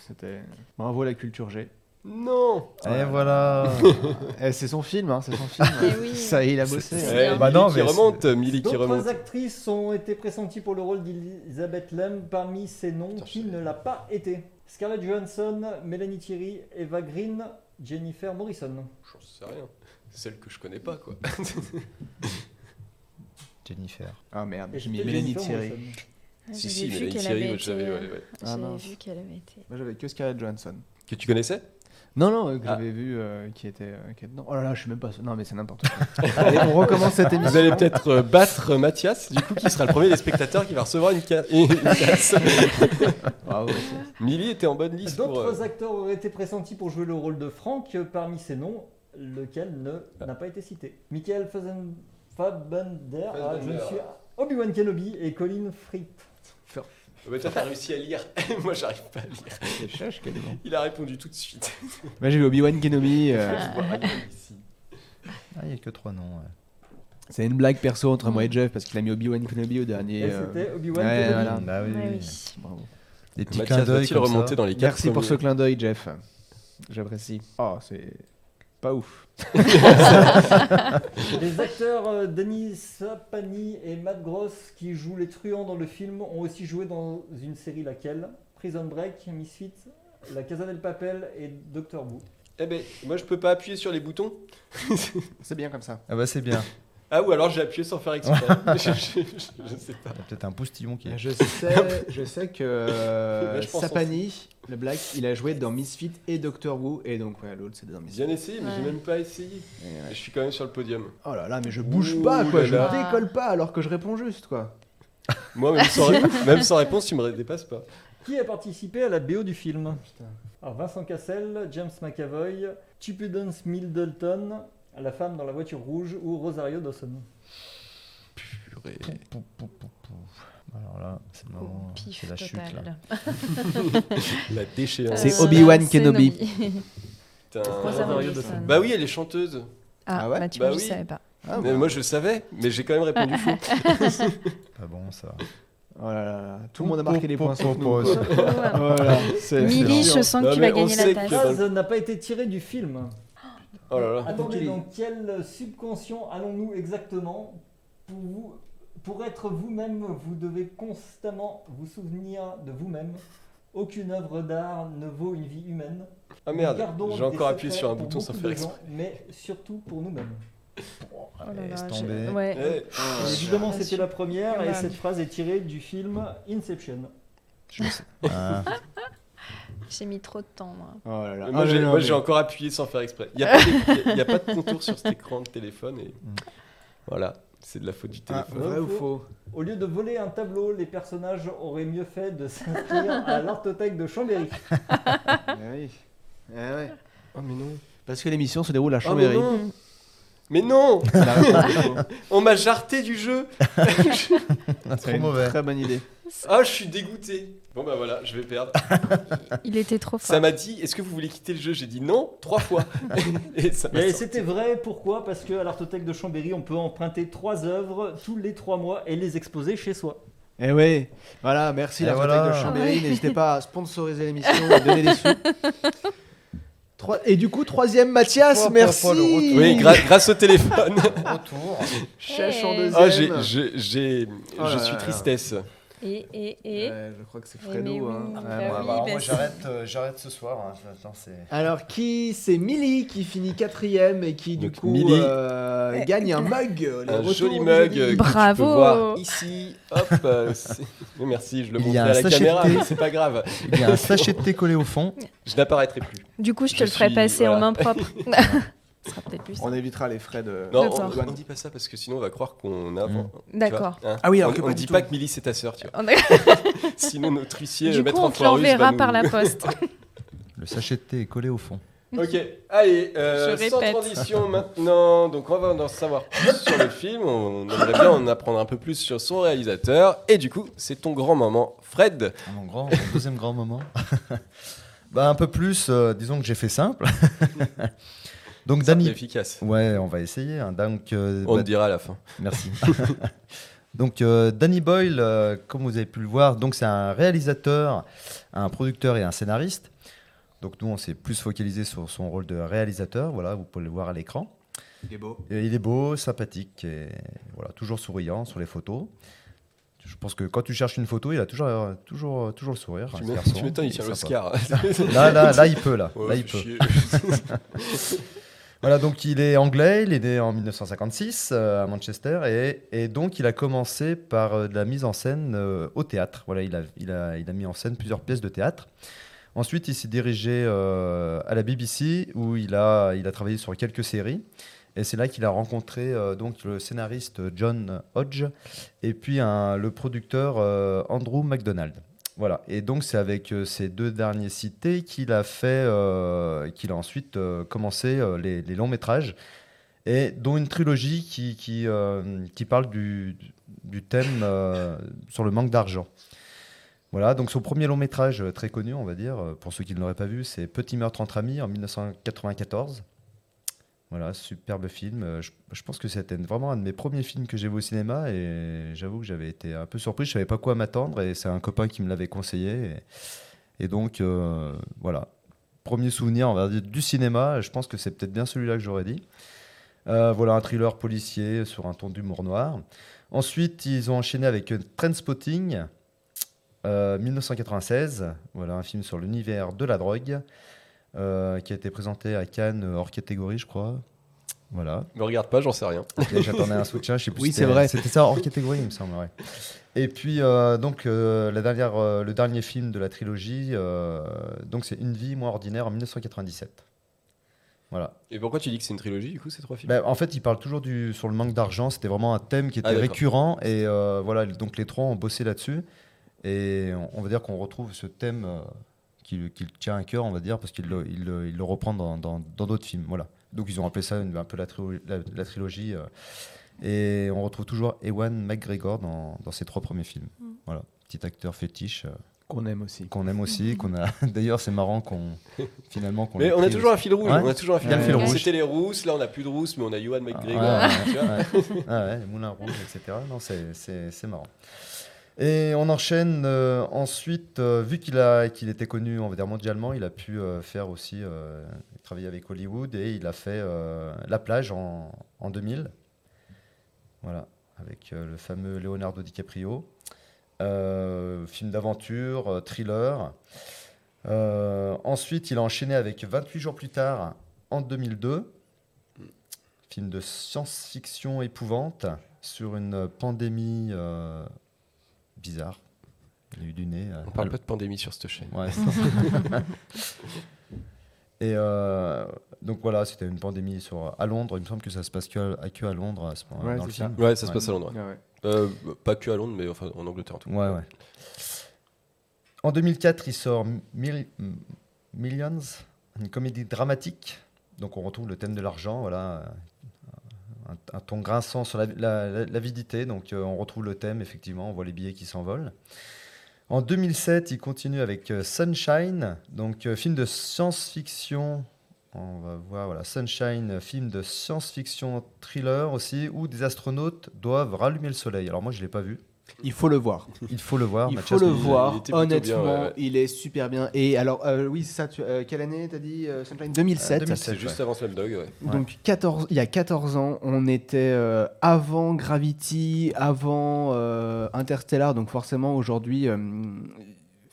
C'était. Bravo la culture G. Non Et voilà. [LAUGHS] Eh, c'est son film, hein, c'est son film. Eh oui. Ça, il a bossé. C'est- Ouais. Bah Millie non, qui mais remonte, Millie qui D'autres remonte. actrices ont été pressenties pour le rôle d'Elizabeth Lem. Parmi ces noms, Putain, qui je- ne l'a pas été Scarlett Johansson, Melanie Thierry, Eva Green, Jennifer Morrison. J'en sais rien. Celle que je connais pas, quoi. [LAUGHS] Jennifer. Ah merde, Et j'ai mis c'était Mélanie Jennifer Thierry. Morrison. Ah, si, si, Mélanie Thierry, ouais, je savais, été, ouais, euh, ouais. Ah, J'avais mince. vu qu'elle avait été. Moi j'avais que Scarlett Johansson. Que tu connaissais? Non, non, euh, que Ah. j'avais vu euh, qui, était, euh, qui était dedans. Oh là là, je suis même pas. Non, mais c'est n'importe quoi. [LAUGHS] Allez, on recommence cette émission. Vous allez peut-être euh, battre Mathias, du coup, qui sera le premier des spectateurs qui va recevoir une, ca- une casse. [LAUGHS] Bravo. Millie était en bonne liste pour. D'autres euh, acteurs auraient été pressentis pour jouer le rôle de Frank. Parmi ces noms, lequel ne- Ah. n'a pas été cité Michael Fazen- Fassbender, ah, je Fassbender. suis Obi-Wan Kenobi et Colin Firth. Bah, toi, t'as réussi à lire. [LAUGHS] Moi, j'arrive pas à lire. Quasiment. Il a répondu tout de suite. Moi j'ai vu Obi-Wan Kenobi. euh. Ah, il n'y a que trois noms. ouais. c'est une blague perso entre moi et Jeff parce qu'il a mis Obi-Wan Kenobi au dernier. Et euh, c'était Obi-Wan ouais, Kenobi. voilà. Bah oui, Ouais, oui. oui. Bravo. Des petits Mathias clins d'œil va-t-il comme remonter ça. dans les quatre Merci pour ce clin d'œil, Jeff. J'apprécie. Oh, c'est pas ouf. [LAUGHS] Les acteurs euh, Denis Sapani et Matt Gross qui jouent les truands dans le film ont aussi joué dans une série laquelle? Prison Break, Misfits, La Casa del Papel et Doctor Who. Eh ben, moi, je peux pas appuyer sur les boutons. C'est bien comme ça. Ah bah c'est bien. Ah, ou alors j'ai appuyé sans faire exprès. je, [LAUGHS] je- je- je sais pas. Il y a peut-être un postillon qui est. Je sais, [LAUGHS] je sais que [LAUGHS] euh, Sapani, le black, il a joué dans Misfit et Doctor Who, et donc ouais, l'autre c'est dans Misfit. Bien essayé, mais j'ai même pas essayé. Et ouais. Et je suis quand même sur le podium. Oh là là, mais je bouge Ouh pas quoi, là je là. décolle pas alors que je réponds juste quoi. Moi, même sans, ré- même sans réponse, tu me dépasses pas. Qui a participé à la BO du film? Alors Vincent Cassel, James McAvoy, Tupidance Middleton, la femme dans la voiture rouge ou Rosario Dawson. Purée. Pou, pou, pou, pou. Alors là, c'est le pif c'est la chute là. [LAUGHS] La déchéance. C'est Euh, Obi-Wan c'est Kenobi. Rosario Dawson. Bah oui, elle est chanteuse. Ah, Ah ouais bah tu Bah vois, je oui. savais pas. Ah, Mais moi, je savais, mais j'ai quand même répondu faux. [LAUGHS] Pas bon ça. Oh là là là, tout le monde a marqué les points sauf quoi. [LAUGHS] Voilà, c'est Milly, je sens que tu vas gagner la tasse. phrase n'a pas été tirée du film. Oh là là. Attendez, dans quel subconscient allons-nous exactement pour, vous, pour être vous-même, vous devez constamment vous souvenir de vous-même. Aucune œuvre d'art ne vaut une vie humaine. Ah merde, j'ai encore appuyé sur un bouton sans faire exprès. gens, Mais surtout pour nous-mêmes. Oh Laisse tomber. je- Ouais. Eh, Et évidemment, Ah, c'était la première et cette phrase est tirée du film Inception. [LAUGHS] Ah, J'ai mis trop de temps, moi. Oh là là. moi, Ah, j'ai encore appuyé sans faire exprès. Il n'y a, [LAUGHS] pas d'éc- il y a pas de contour sur cet écran de téléphone. Et... Voilà, c'est de la faute du Ah, téléphone. vrai ou faux Au lieu de voler un tableau, les personnages auraient mieux fait de s'inscrire [LAUGHS] à l'artothèque de Chambéry. [LAUGHS] Eh oui. Eh ouais. Oh, mais non. Parce que l'émission se déroule à Oh, mais Chambéry. non. Mais non faux. On m'a jarté du jeu C'est une mauvais. Très bonne idée. Ah, je suis dégoûté Bon bah voilà, je vais perdre. [LAUGHS] Il était trop fort. Ça m'a dit, est-ce que vous voulez quitter le jeu? J'ai dit non, trois fois. [LAUGHS] et c'était vrai, pourquoi? Parce qu'à l'artothèque de Chambéry, on peut emprunter trois œuvres tous les trois mois et les exposer chez soi. Eh oui, voilà, merci Et la voilà. de Chambéry. N'hésitez pas à sponsoriser l'émission, à donner des sous. [LAUGHS] Trois- Et du coup, troisième, Mathias, merci. hop, le retour. Oui, gra- grâce au téléphone. Retour. Chèche en Hey. deuxième. Ah, j'ai- Oh je là suis là. Tristesse. Et, et, et. Ouais, je crois que c'est Eh, Fredo. oui, hein. bah bah, bah, j'arrête, euh, j'arrête ce soir. hein. Attends, c'est- Alors, qui c'est Millie qui finit quatrième et qui, du Donc, coup, Millie. euh, gagne un mug. les Un joli mug euh, que tu Bravo. peux voir ici. Hop, euh, merci, je le a à la caméra, mais c'est pas grave. Il y a un sachet de thé collé au fond. Je n'apparaîtrai plus. Du coup, je te le ferai passer en main propre. [LAUGHS] Ce sera peut-être plus. On évitera les frais de. Non, on, on dit pas ça parce que sinon on va croire qu'on a. Mm. D'accord. Ah oui, on, alors que on pas dit tout. pas que Milly c'est ta sœur, tu vois. On [LAUGHS] a- [LAUGHS] Sinon notre huissier, Du le coup, maître on en te l'enverra va nous- par la poste. [LAUGHS] Le sachet de thé est collé au fond. Ok, allez, euh, sans transition maintenant. Donc, on va en savoir plus sur le film. On aimerait bien en apprendre un peu plus sur son réalisateur. Et du coup, c'est ton grand moment, Fred. Mon, grand, mon deuxième grand moment. bah, un peu plus, euh, disons que j'ai fait simple. Donc, Danny. efficace. Ouais, on va essayer. hein. Donc, euh, On bah, te dira à la fin. Merci. [LAUGHS] [LAUGHS] donc, euh, Danny Boyle, euh, comme vous avez pu le voir, donc c'est un réalisateur, un producteur et un scénariste. Donc, nous, on s'est plus focalisé sur son rôle de réalisateur. Voilà, vous pouvez le voir à l'écran. Il est beau. Et il est beau, sympathique et voilà, toujours souriant sur les photos. Je pense que quand tu cherches une photo, il a toujours, toujours, toujours le sourire. Tu tu m'étonnes, il l'Oscar. [LAUGHS] Là, là, là, il peut, là. Ouais, là, il peut. Voilà, donc il est anglais, il est né en 1956 euh, à Manchester et, donc il a commencé par euh, de la mise en scène euh, au théâtre. Voilà, il a, il, a, il a mis en scène plusieurs pièces de théâtre. Ensuite, il s'est dirigé à la BBC où il a, il a travaillé sur quelques séries. Et c'est là qu'il a rencontré donc le scénariste John Hodge et puis le producteur Andrew MacDonald. Voilà. Et donc c'est avec euh, ces deux derniers cités qu'il a fait, euh, qu'il a ensuite euh, commencé les, les longs métrages et dont une trilogie qui, qui, qui parle du, du thème sur le manque d'argent. Voilà, donc son premier long métrage très connu, on va dire, pour ceux qui ne l'auraient pas vu, c'est Petit meurtre entre amis en 1994. Voilà, superbe film. Euh, Je, pense que c'était vraiment un de mes premiers films que j'ai vu au cinéma et j'avoue que j'avais été un peu surpris. Je savais pas quoi m'attendre et c'est un copain qui me l'avait conseillé. Et, donc, euh, voilà. Premier souvenir, on va dire, du cinéma. Je pense que c'est peut-être bien celui-là que j'aurais dit. Euh, voilà, un thriller policier sur un ton d'humour noir. Ensuite, ils ont enchaîné avec Trainspotting, euh, 1996. Voilà, un film sur l'univers de la drogue euh, qui a été présenté à Cannes euh, hors catégorie, je crois. Voilà. Me regarde pas, j'en sais rien. [LAUGHS] Ok, J'attendais un soutien, je sais plus. Oui, si c'est vrai. C'était ça hors catégorie, il me semble. ouais. Et puis euh, donc euh, la dernière, euh, le dernier film de la trilogie, euh, donc c'est Une vie moins ordinaire en 1997. Voilà. Et pourquoi tu dis que c'est une trilogie, du coup, ces trois films? Ben, en fait, il parle toujours du, sur le manque d'argent. C'était vraiment un thème qui était Ah, d'accord. récurrent. Et euh, voilà, donc les trois ont bossé là-dessus. Et on, on va dire qu'on retrouve ce thème euh, qui, le- qui le tient à cœur, on va dire, parce qu'il le, il le- il le reprend dans dans- dans d'autres films. Voilà. Donc ils ont appelé ça une- un peu la, trilo- la- la trilogie. euh. et on retrouve toujours Ewan McGregor dans, dans ses trois premiers films. Mm. Voilà, petit acteur fétiche euh, Qu'on aime aussi. qu'on aime aussi. [LAUGHS] qu'on a. D'ailleurs, c'est marrant qu'on finalement qu'on. Mais on a toujours un fil rouge. Ouais. On a toujours un fil rouge. rouge. C'était les rousses, là on a plus de rousses, mais on a McGregor. Tu vois. ouais. Ah ouais, les moulins rouges, etc. Non, c'est- c'est c'est marrant. Et on enchaîne euh, ensuite, euh, vu qu'il était connu, on va dire mondialement, il a pu euh, faire aussi travailler avec Hollywood et il a fait La plage en, en 2000. Voilà, avec le fameux Leonardo DiCaprio. Film d'aventure, thriller. Ensuite, il a enchaîné avec 28 jours plus tard, en 2002 film de science-fiction épouvante sur une pandémie bizarre. Il a eu du nez. euh, On parle pas de pandémie sur cette chaîne. Ouais. [LAUGHS] Et euh, donc voilà, c'était une pandémie sur, à Londres. Il me semble que ça se passe que à, que à Londres à ce moment Ouais, dans le c'est ça. film. Ouais, ça se Ouais. passe à Londres. ouais. Ah ouais. Euh, pas que à Londres, mais enfin en Angleterre en tout cas. Ouais, ouais. En 2004, il sort Mil- Millions, une comédie dramatique. Donc on retrouve le thème de l'argent, voilà, un, ton grinçant sur la- la- l'avidité. Donc euh, on retrouve le thème, effectivement, on voit les billets qui s'envolent. En 2007, il continue avec euh, Sunshine, donc euh, film de science-fiction. On va voir, voilà, Sunshine, film de science-fiction thriller aussi, où des astronautes doivent rallumer le soleil. Alors moi, je ne l'ai pas vu. Il faut le voir. Il faut le voir. Il Mathias faut le voir. il bien, Honnêtement, ouais, il est super bien. Et alors, euh, oui, ça. Tu, euh, quelle année t'as dit euh, Sunshine? 2007. Euh, 2007. C'est juste ouais. avant Slumdog, ouais. Donc 14, il y a 14 ans, on était euh, avant Gravity, avant euh, Interstellar, donc forcément aujourd'hui, euh,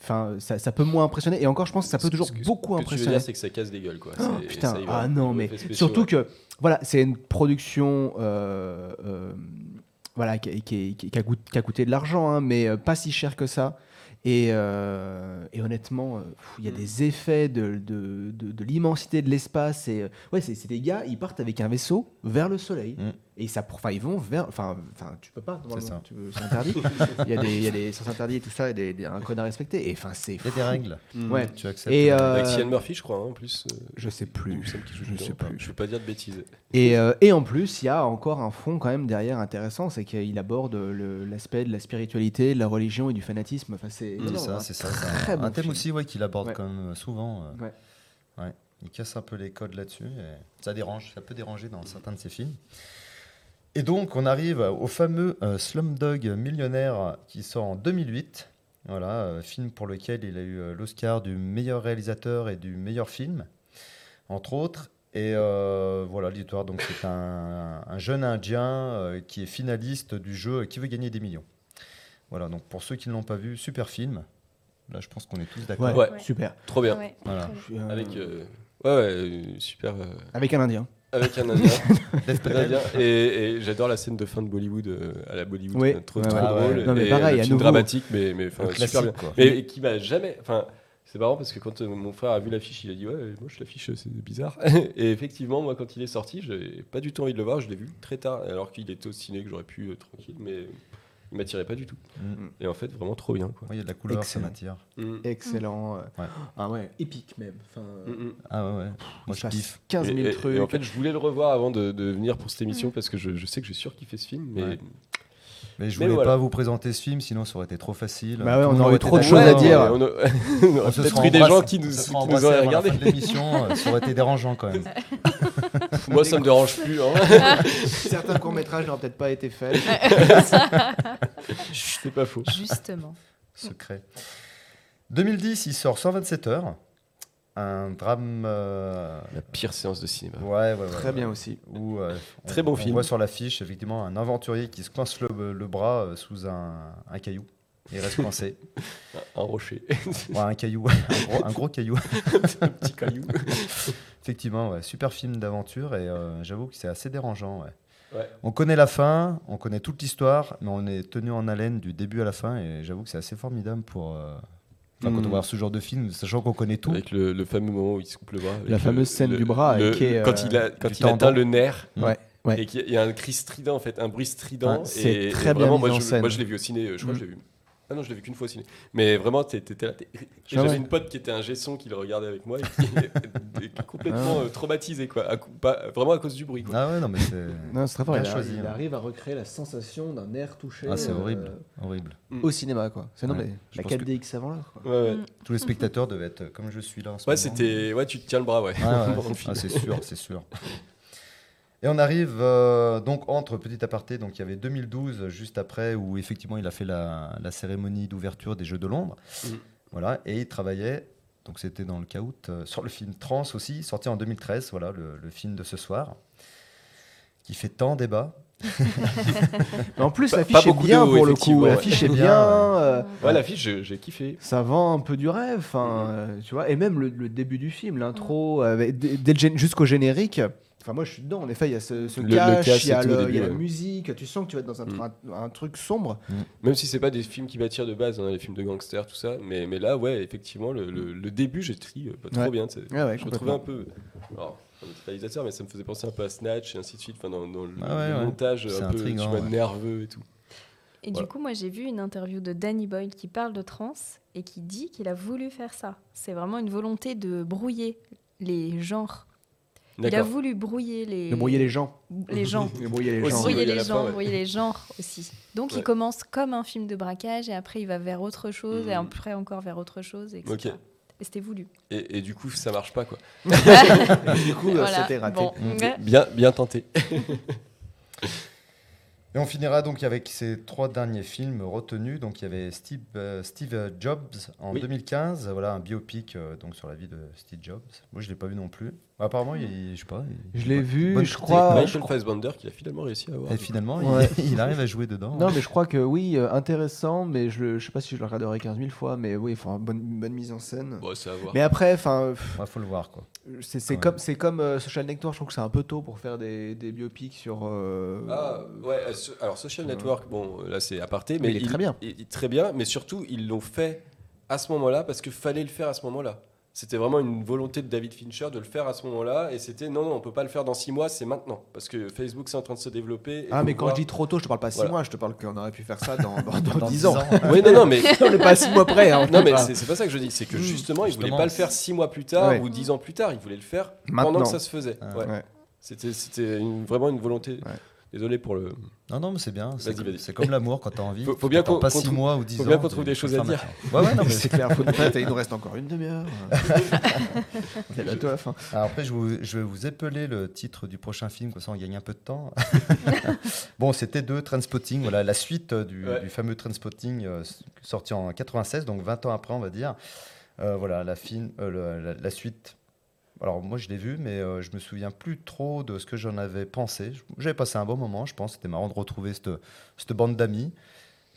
enfin ça, ça peut moins impressionner. Et encore, je pense que ça peut toujours que- beaucoup Ce que tu veux impressionner. dire, c'est que ça casse des gueules, quoi. Oh, putain, ça y va. ah non, mais spéciaux, surtout ouais. que voilà, c'est une production euh, euh, voilà, qui, qui- qui- qui a, coûté, qui a coûté de l'argent, hein, mais euh, pas si cher que ça. Et, euh, et honnêtement, euh, il y a Mm. des effets de, de, de- de l'immensité de l'espace. Et ouais, c'est c'est des gars, ils partent avec un vaisseau vers le soleil. Mm. Et ça, enfin, ils vont vers. Enfin, enfin, tu peux pas. normalement, C'est interdit. [LAUGHS] il y a des, il y a des sens interdits et tout ça, et des, des- un code à respecter. Et enfin, c'est. Il y a des règles. Ouais. Tu acceptes. Et, euh, Avec Cillian Murphy, je crois, hein, en plus. euh, Je sais plus. Je dedans. sais plus. Je veux pas dire de bêtises. Et, euh, et en plus, il y a encore un fond quand même derrière intéressant, c'est qu'il aborde l'aspect de la spiritualité, de la religion et du fanatisme. Enfin, c'est Mm. C'est énorme, ça, hein. c'est ça. Très c'est un, bon un thème film. aussi ouais, qu'il aborde Ouais. quand même souvent. euh, Ouais. ouais. Il casse un peu les codes là-dessus. Ça dérange, ça peut déranger dans certains de ses films. Et donc, on arrive au fameux euh, Slumdog Millionnaire qui sort en 2008. Voilà, euh, film pour lequel il a eu euh, l'Oscar du meilleur réalisateur et du meilleur film, entre autres. Et euh, voilà l'histoire. Donc, c'est un, un jeune Indien euh, qui est finaliste du jeu Qui veut gagner des millions. Voilà, donc pour ceux qui ne l'ont pas vu, super film. Là, je pense qu'on est tous d'accord. Ouais, Ouais. super. Trop bien. Ouais, Voilà. Avec. euh, Ouais, ouais, super. euh, avec un Indien. Avec un Indien. [LAUGHS] Un. Et, et j'adore la scène de fin de Bollywood euh, à la Bollywood. Oui. Trop, Ouais, trop ouais. drôle. Ouais. Non, mais et, pareil, à film nouveau. dramatique, mais, super bien. quoi. Mais et qui m'a jamais. Enfin, c'est marrant parce que quand euh, mon frère a vu l'affiche, il a dit Ouais, moi je l'affiche, c'est bizarre. [LAUGHS] et effectivement, moi quand il est sorti, j'ai pas du tout envie de le voir. Je l'ai vu très tard, alors qu'il était au ciné, que j'aurais pu euh, tranquille, mais il m'attirait pas du tout. Mm. Et en fait, vraiment trop bien. Ouais, Il y a de la couleur, Excellent. ça m'attire. Mm. Excellent. Ouais. Ah ouais, épique même. Enfin, Mm. Ah ouais, ouais. Moi, je kiffe. 15 000 Et- et- trucs. Et en fait, je voulais le revoir avant de, de venir pour cette émission parce que je, je sais que j'ai surkiffé ce film. Mais Ouais. Mais je Mais voulais voilà. pas vous présenter ce film, sinon ça aurait été trop facile. Bah ouais, on aurait eu trop de choses à Ouais, dire. On, a- on aurait [LAUGHS] peut-être eu des gens qui nous, qui nous auraient regardé. l'émission, euh, ça aurait été dérangeant quand même. [LAUGHS] Moi, ça me dérange plus. hein. [LAUGHS] Certains courts-métrages n'auraient peut-être pas été faits. [LAUGHS] C'est pas faux. Justement. Secret. 2010, il sort 127 heures. Un drame. euh, La pire séance de cinéma. Ouais, ouais, ouais. Très ouais. bien aussi. Où, euh, on- Très bon on film. voit sur l'affiche, effectivement, un aventurier qui se coince le, le bras euh, sous un, un caillou. Il reste coincé. [LAUGHS] Un rocher. Ouais, un caillou, [LAUGHS] un gros, un gros caillou. un petit caillou. [LAUGHS] Effectivement, ouais, super film d'aventure et euh, j'avoue que c'est assez dérangeant. ouais. Ouais. On connaît la fin, on connaît toute l'histoire, mais on est tenu en haleine du début à la fin et j'avoue que c'est assez formidable pour. euh, enfin, Quand on voit ce genre de film, sachant qu'on connaît tout. Avec le, le fameux moment où il se coupe le bras. La le- fameuse scène le- du bras, le- qui est, quand euh, il, a, quand il atteint le nerf. Ouais. Ouais. Et qu'il y a- il y a un cri strident en fait, un bruit strident. Ouais, c'est très et bien vraiment, mis moi, en je, scène. Moi je l'ai vu au ciné, je crois que je l'ai vu. Ah non, je l'ai vu qu'une fois au ciné. Mais vraiment, t'étais là. Ah J'avais ouais. une pote qui était un gesson qui le regardait avec moi et qui [LAUGHS] est complètement Ah. euh, traumatisé, quoi. À pas- vraiment à cause du bruit. Quoi. Ah ouais, non, mais c'est [LAUGHS] Non, c'est très fort. Il, a- choisi, il hein. arrive à recréer la sensation d'un air touché ah, c'est euh, horrible. horrible. au cinéma. Quoi. C'est non, Ouais. mais Je la pense que- 4DX avant l'heure. quoi. Ouais, ouais. Mm. Tous les spectateurs devaient être comme je suis là en ce Ouais, moment. c'était. Ouais, tu te tiens le bras, ouais. [LAUGHS] Film. Ah, c'est sûr, c'est sûr. Et on arrive euh, donc entre petit aparté, donc il y avait 2012 juste après où effectivement il a fait la, la cérémonie d'ouverture des Jeux de Londres. Mm. Voilà, et il travaillait, donc c'était dans le caout, euh, sur le film Trans aussi, sorti en 2013, voilà le, le film de ce soir, qui fait tant débat. Mais [LAUGHS] en plus, l'affiche est bien pour le coup. ouais. L'affiche est Bien, euh, Ouais, l'affiche, j'ai- kiffé. ça vend un peu du rêve, enfin, euh, tu vois. Et même le, le début du film, l'intro, gén- jusqu'au générique. Enfin, moi, je suis dedans. En effet, il y a ce, ce Le- le cache, il y a, le- il y a la musique. Tu sens que tu vas être dans un, Mm. un- un truc sombre. Même si c'est pas des films qui m'attirent de base, hein, les films de gangsters, tout ça. Mais, mais là, ouais, effectivement, le, le- le début, j'ai tri euh, pas trop Ouais. bien. Ouais, je me trouvais un peu. Alors, réalisateur, mais ça me faisait penser un peu à Snatch et ainsi de suite. Enfin, dans, dans le, Ah ouais, le ouais. montage un peu tu vois, nerveux et tout. Et Voilà. du coup, moi, j'ai vu une interview de Danny Boyle qui parle de trans et qui dit qu'il a voulu faire ça. C'est vraiment une volonté de brouiller les genres. Il a voulu brouiller les, brouiller les gens. les gens. Brouiller les gens. oui, brouiller les gens, fin, ouais. brouiller les genres aussi. Donc Ouais. il commence comme un film de braquage et après il va vers autre chose et Mhm. après encore vers autre chose, etc. Ok. Et c'était voulu. Et, et du coup, ça marche pas, quoi. [LAUGHS] Du coup, Voilà. c'était raté. Bon. Bien, bien tenté. [LAUGHS] Et on finira donc avec ces trois derniers films retenus. Donc il y avait Steve, euh, Steve Jobs en Oui. 2015, voilà un biopic euh, donc sur la vie de Steve Jobs. Moi je l'ai pas vu non plus. Apparemment il, je sais pas. il- Je l'ai vu, je crois. Michael Fassbender qui a finalement réussi à avoir. Et finalement Ouais. il, [LAUGHS] il arrive à jouer dedans. Non, mais je crois que oui, euh, intéressant, mais je, le- je sais pas si je le regarderai 15 000 fois, mais oui, enfin, bonne, bonne mise en scène. Bon, c'est à voir. Mais après, enfin, Ouais, faut le voir quoi. C'est c'est Ouais. comme, c'est comme euh, Social Network, je trouve que c'est un peu tôt pour faire des, des biopics sur. euh, Ah, ouais, euh, so- alors Social Network, bon, là c'est aparté, mais, Mais il est très bien. il- très bien, mais surtout, ils l'ont fait à ce moment-là parce qu'il fallait le faire à ce moment-là. C'était vraiment une volonté de David Fincher de le faire à ce moment-là, et c'était non, non, on peut pas le faire dans six mois, c'est maintenant, parce que Facebook c'est en train de se développer. et Ah, mais quand voir- je dis trop tôt, je te parle pas 6 Voilà. mois, je te parle qu'on aurait pu faire ça dans, dans, dans [LAUGHS] Dans 10 10 ans. ans. Oui, non, non, mais [LAUGHS] on n'est pas à 6 mois près. Hein, non, mais c'est c'est pas ça que je dis, c'est que Mm. justement, voulaient Justement, pas le faire six mois plus tard Ouais. ou dix ans plus tard, ils voulaient le faire Maintenant. pendant que ça se faisait. Ah, Ouais. ouais. C'était c'était une- vraiment une volonté. Ouais. Désolé pour le. Non non mais c'est bien. C'est comme l'amour quand t'as envie. Faut- faut bien qu'on- pas qu'on 6 trouve- mois ou 10 faut ans. bien qu'on trouve des faut choses à dire. Ouais ouais non [LAUGHS] mais C'est clair, faut [LAUGHS] il nous reste encore une demi-heure. [LAUGHS] C'est bientôt la fin. Alors après, je, vous- je vais vous épeler le titre du prochain film, comme ça on gagne un peu de temps. bon, c'était de Trainspotting, voilà, la suite du, Ouais. du fameux Trainspotting euh, sorti en 96, donc 20 ans après, on va dire. Euh, voilà, la, film, euh, le- la, la suite. Alors moi, je l'ai vu, mais euh, je me souviens plus trop de ce que j'en avais pensé. J'avais passé un bon moment, je pense. C'était marrant de retrouver cette bande d'amis.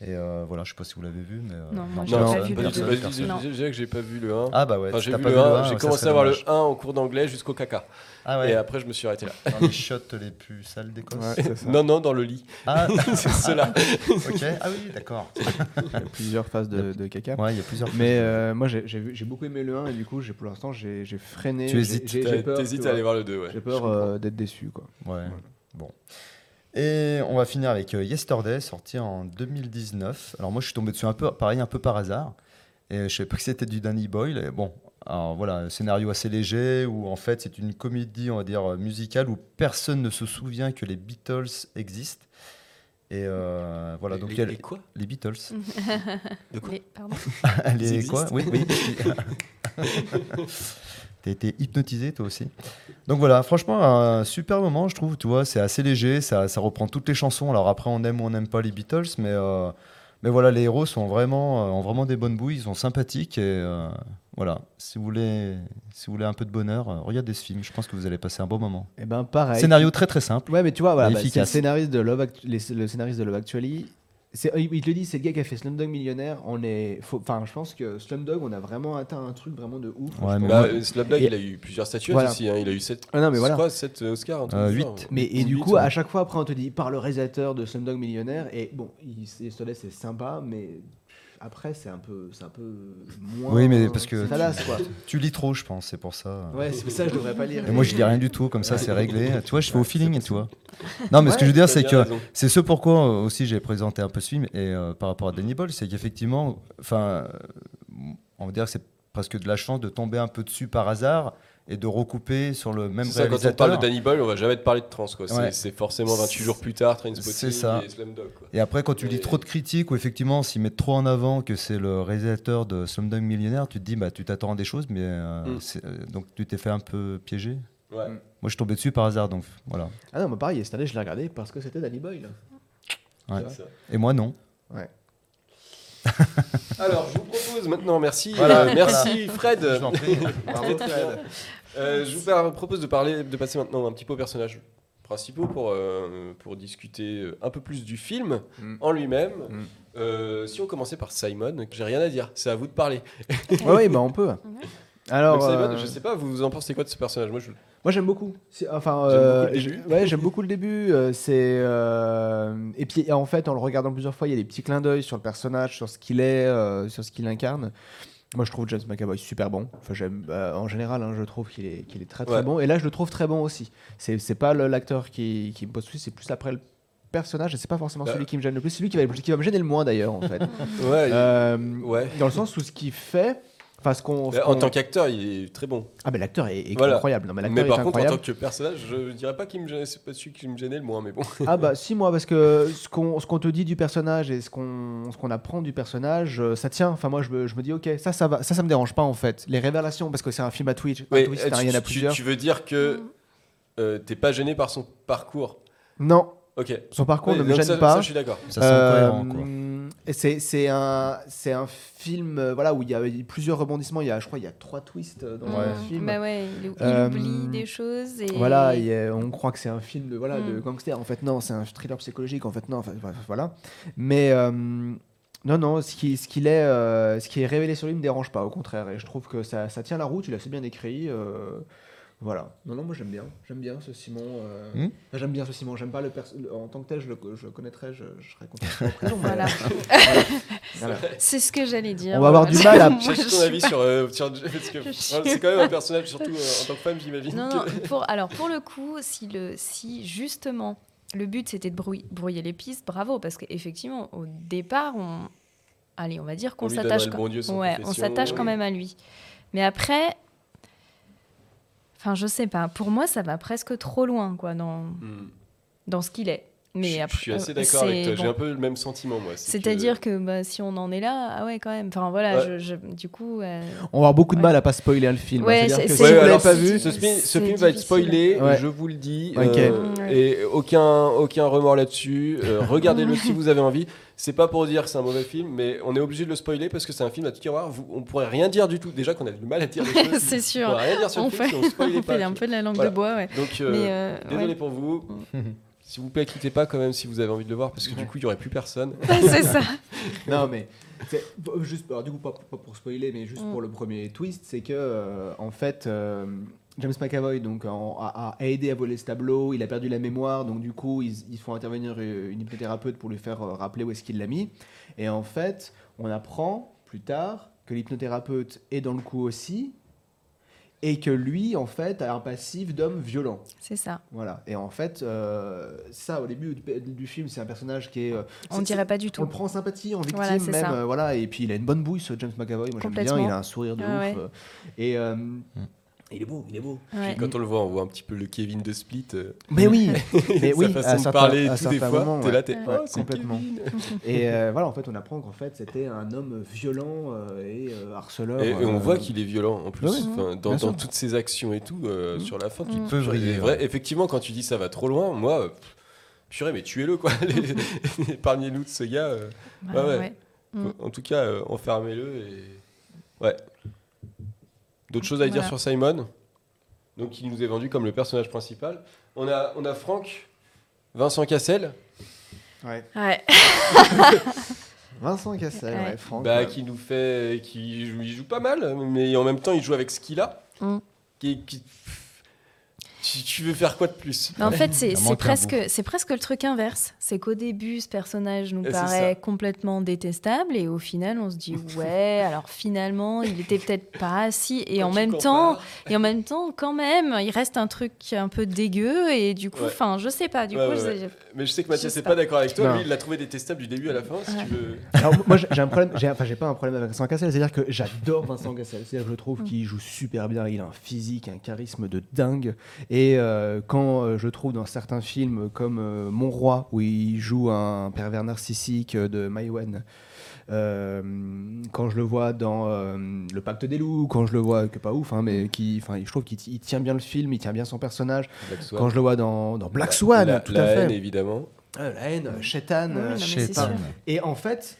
Et euh, voilà, je sais pas si vous l'avez vu, mais... euh, Non, moi, j'ai pas pas vu le personne. Non. je dirais que j'ai pas vu le 1. Ah bah ouais, Enfin, j'ai t'as vu pas le vu 1, un, j'ai commencé à voir le 1 en cours d'anglais jusqu'au caca. Ah ouais, Et après, je me suis arrêté là. dans les shots les plus sales d'Écosse. Ouais. Non, non, dans le lit. [LAUGHS] Ah, c'est cela. ok. Ah oui, d'accord. [LAUGHS] Il y a plusieurs phases de, de caca. Ouais, il y a plusieurs. Mais euh, moi, j'ai beaucoup aimé le 1 et du coup, j'ai- pour l'instant, j'ai freiné. Tu J'ai- hésites. T'hésites à aller voir le 2, ouais. J'ai peur euh, d'être déçu, quoi. Ouais. Bon. Et on va finir avec euh, Yesterday, sorti en 2019. Alors moi, je suis tombé dessus un peu, pareil, un peu par hasard. Et je savais pas que c'était du Danny Boyle. Et bon, alors voilà, un scénario assez léger où en fait c'est une comédie, on va dire euh, musicale où personne ne se souvient que les Beatles existent. Et euh, voilà, donc Les- a les quoi? les Beatles. [LAUGHS] De quoi? Les- pardon [LAUGHS] les quoi? Oui, oui. [LAUGHS] T'as été hypnotisé toi aussi. Donc voilà, franchement, un super moment, je trouve. Tu vois, c'est assez léger, ça, ça reprend toutes les chansons. Alors après, on aime ou on n'aime pas les Beatles, mais, euh, mais voilà, les héros sont vraiment, euh, ont vraiment des bonnes bouilles, ils sont sympathiques. Et euh, voilà, si vous, voulez, si vous voulez un peu de bonheur, regardez ce film. Je pense que vous allez passer un bon moment. Et ben pareil. Scénario très très simple. Ouais, mais tu vois, voilà, bah, c'est le efficace. scénariste de Love, Actu- les- le scénariste de Love Actually. C'est, il le dit, c'est le gars qui a fait Slumdog Millionnaire. On est, enfin, je pense que Slumdog, on a vraiment atteint un truc vraiment de ouf. Ouais. Bah, euh, Slapdog, Et- il a eu plusieurs statuettes Voilà. aussi. hein. Il a eu 7 Ah non, mais voilà. 7 Oscars. un truc Euh, du genre. huit. Mais et du coup, ouais. à chaque fois, après, on te dit par le réalisateur de Slumdog Millionnaire. Et bon, il, il se laisse, c'est sympa, mais après, c'est un peu, c'est un peu moins. Oui, mais parce que tu- salace, quoi. Tu lis trop, je pense, c'est pour ça. Ouais, c'est ça, je devrais pas lire. Et moi, je lis rien du tout, comme ça, c'est réglé. Tu vois, je fais au feeling, tu vois. Non, mais ce que je veux dire, c'est que c'est ce pourquoi euh, aussi j'ai présenté un peu ce film et euh, par rapport à Danny Boyle, c'est qu'effectivement, enfin, on va dire que c'est presque de la chance de tomber un peu dessus par hasard et de recouper sur le même ça, quand on réalisateur. parle de Danny Boyle, on va jamais te parler de trans. quoi. C'est- Ouais. C'est forcément 28 jours plus tard, Trainspotting C'est ça. et Slumdog. quoi. Et après, quand tu lis Mais- trop de critiques ou effectivement s'ils mettent trop en avant que c'est le réalisateur de Slumdog Millionnaire, tu te dis, bah, tu t'attends à des choses, mais euh, Mm. euh, donc tu t'es fait un peu piéger. Ouais. Mm. Moi, je suis tombé dessus par hasard, donc voilà. Ah non, mais pareil, cette année, je l'ai regardé parce que c'était Danny Boyle. Ouais. Et moi, non. Ouais. [LAUGHS] Alors, je vous propose maintenant, merci, Voilà, euh, merci Fred. Je vous prie. [LAUGHS] Euh, je vous par- propose de parler, de passer maintenant un petit peu aux personnages principaux pour, euh, pour discuter un peu plus du film Mm. en lui-même. Mm. Euh, si on commençait par Simon, j'ai rien à dire, c'est à vous de parler. Ouais, oui, bah on peut. Alors, Donc, euh, je sais pas, vous en pensez quoi de ce personnage? Moi, je... J'aime beaucoup. Enfin, J'aime euh, beaucoup le je- début. ouais, j'aime beaucoup le début. euh, c'est euh, et puis en fait, en le regardant plusieurs fois, il y a des petits clins d'œil sur le personnage, sur ce qu'il est, sur ce qu'il incarne. Moi, je trouve James McAvoy super bon. Enfin, j'aime euh, en général, hein, je trouve qu'il est, qu'il est très très Ouais. bon. Et là, je le trouve très bon aussi. C'est c'est pas l'acteur qui, qui me pose souci, c'est plus après le personnage. Et c'est pas forcément celui qui me gêne le plus. C'est lui qui va, qui va me gêner le moins d'ailleurs, en fait. [LAUGHS] Ouais, Euh, ouais. Dans le sens où ce qu'il fait, enfin ce qu'on. ce Mais en qu'on- tant qu'acteur, il est très bon. ah mais l'acteur est, est Voilà. incroyable. Non, mais l'acteur Mais est par contre, en tant que personnage, je dirais pas qu'il me gênait, c'est pas celui qui me gênait le moins, mais bon. Ah bah si moi parce que [LAUGHS] ce qu'on ce qu'on te dit du personnage et ce qu'on ce qu'on apprend du personnage euh, ça tient enfin moi je me, je me dis ok ça ça va ça ça me dérange pas en fait les révélations parce que c'est un film à Twitch Oui, euh, t'as tu, rien à tu- plusieurs tu veux dire que euh, t'es pas gêné par son parcours? Non Ok. Son parcours Ouais, ne me gêne ça, pas. ça, je suis d'accord. Ça semble cohérent, quoi. Euh, et c'est c'est un c'est un film euh, voilà où il y a plusieurs rebondissements. Il y a je crois il y a trois twists euh, dans Mm. le film. Bah ouais, il, il Euh, oublie des choses et Voilà, et, on croit que c'est un film de, voilà, de Mm. gangster. En fait, non, c'est un thriller psychologique. En fait, non. Enfin, voilà. Mais euh, non, non, ce qui, ce qu'il est, euh, ce qui est révélé sur lui me dérange pas. Au contraire, et je trouve que ça, ça tient la route. Il a assez bien écrit. euh, voilà. Non, non, moi j'aime bien. J'aime bien ce Simon. euh, Mm. enfin, j'aime bien ce Simon. J'aime pas le perso- en tant que tel. Je le, je le connaîtrais. Je, je serais content. [LAUGHS] Voilà. [LAUGHS] voilà. c'est ce que j'allais dire. On va avoir du mal à- [LAUGHS] Cherche ton avis pas- sur, euh, sur c'est suis quand même un personnage, surtout euh, en tant que femme, j'imagine. Non, que- non, pour, alors pour le coup, si, le, si justement le but c'était de brouiller, brouiller les pistes, bravo, parce qu'effectivement, au départ, on, allez, on va dire qu'on s'attache quand- bon ouais, on s'attache quand même à lui. Mais après, enfin, je sais pas, pour moi, ça va presque trop loin, quoi, dans, Hmm. dans ce qu'il est. Mais je, après, je suis assez d'accord avec toi. J'ai un peu le même sentiment, moi. c'est C'est-à-dire que, bah, si on en est là, ah ouais, quand même. Enfin voilà, Ouais. je, je- du coup. euh, On va avoir beaucoup de Ouais. mal à pas spoiler le film. Ouais, c'est- que c'est- si Ouais, vous l'avez pas ce- vu, ce, film, ce c'est film va être spoilé, Ouais. je vous le dis. Euh, Ouais. et aucun, aucun remords là-dessus. Euh, [LAUGHS] Regardez-le si vous avez envie. C'est pas pour dire que c'est un mauvais film, mais on est obligé de le spoiler parce que c'est un film à tout tiroir. Vous, on pourrait rien dire du tout. Déjà qu'on a du mal à dire les [LAUGHS] choses. c'est On sûr. pourrait rien dire sur le On film fait, si on spoilait [LAUGHS] on pas. fait un peu de la langue de bois, ouais. Donc, désolé ouais. pour vous. S'il vous plaît, quittez pas quand même si vous avez envie de le voir parce que du coup, il y aurait plus personne. [LAUGHS] c'est ça. [LAUGHS] Non, mais juste, alors, du coup, pas, pas pour spoiler, mais juste Mm. pour le premier twist, c'est que euh, en fait, euh, James McAvoy donc en- a, a aidé à voler ce tableau. Il a perdu la mémoire, donc du coup, ils, ils font intervenir euh, une hypnothérapeute pour lui faire euh, rappeler où est-ce qu'il l'a mis. Et en fait, on apprend plus tard que l'hypnothérapeute est dans le coup aussi. Et que lui, en fait, a un passif d'homme violent. C'est ça. Voilà. Et en fait, euh, ça, au début du, du film, c'est un personnage qui est. euh, On c'est- dirait pas du on tout. le prend en sympathie, en victime Voilà, même, euh, voilà. Et puis il a une bonne bouille, ce James McAvoy. Moi j'aime bien, il a un sourire de Ah ouf. ouais. et euh, il est beau, il est beau. Ouais. Quand on le voit, on voit un petit peu le Kevin de Split. euh, Mais oui, [LAUGHS] mais sa oui, façon à de certains- parler à tout des fois. moments, T'es ouais. là, t'es Ouais, oh, complètement. Kevin. [LAUGHS] Et euh, voilà, en fait, on apprend qu'en fait c'était un homme violent euh, et euh, harceleur. Et, et on euh, voit qu'il est violent en plus, enfin, dans, toutes ses actions et tout, euh, sur la fin. Tu Mm. vriller, et vrai, effectivement, quand tu dis ça va trop loin, moi, pff, purée, mais tuez-le quoi. [LAUGHS] Épargnez-nous de ce gars. euh. Bah, ouais. ouais. Mm. En tout cas, euh, enfermez-le et. Ouais. D'autres choses à dire sur Simon? Donc, il nous est vendu comme le personnage principal. On a, on a Franck, Vincent Cassel, ouais. Ouais. [LAUGHS] Vincent Cassel, Ouais. ouais, Franck. bah, ouais. qui nous fait. qui joue, il joue pas mal, mais en même temps, il joue avec ce qu'il a. Mm. Qui, qui- tu, tu veux faire quoi de plus? Mais en fait, c'est presque, c'est presque le truc inverse. C'est qu'au début, ce personnage nous paraît complètement détestable, et au final, on se dit [LAUGHS] ouais, alors finalement, il était peut-être pas si. Et Quand en même compares- temps, et en même temps, quand même, il reste un truc un peu dégueu, et du coup, Ouais. enfin, je sais pas. Du Ouais, coup, ouais, je- ouais. Mais je sais que Mathias n'est pas. pas d'accord avec toi. Non. Lui, il l'a trouvé détestable du début à la fin. Si Ouais. tu veux. Alors, [LAUGHS] moi, j'ai un problème, j'ai, enfin, j'ai pas un problème avec Vincent Cassel, c'est-à-dire que j'adore Vincent Cassel. C'est-à-dire que je trouve Mm. qu'il joue super bien, il a un physique, un charisme de dingue. Et euh, quand euh, je trouve dans certains films comme euh, Mon Roi, où il joue un pervers narcissique euh, de Maïwen, euh, quand je le vois dans euh, Le Pacte des Loups, quand je le vois, que pas ouf, hein, mais qui, enfin, je trouve qu'il tient bien le film, il tient bien son personnage. Black Swan. Quand je le vois dans, dans Black Swan, la, tout la à haine, fait. évidemment. Euh, la haine, Shetan, Oui, euh. Et en fait,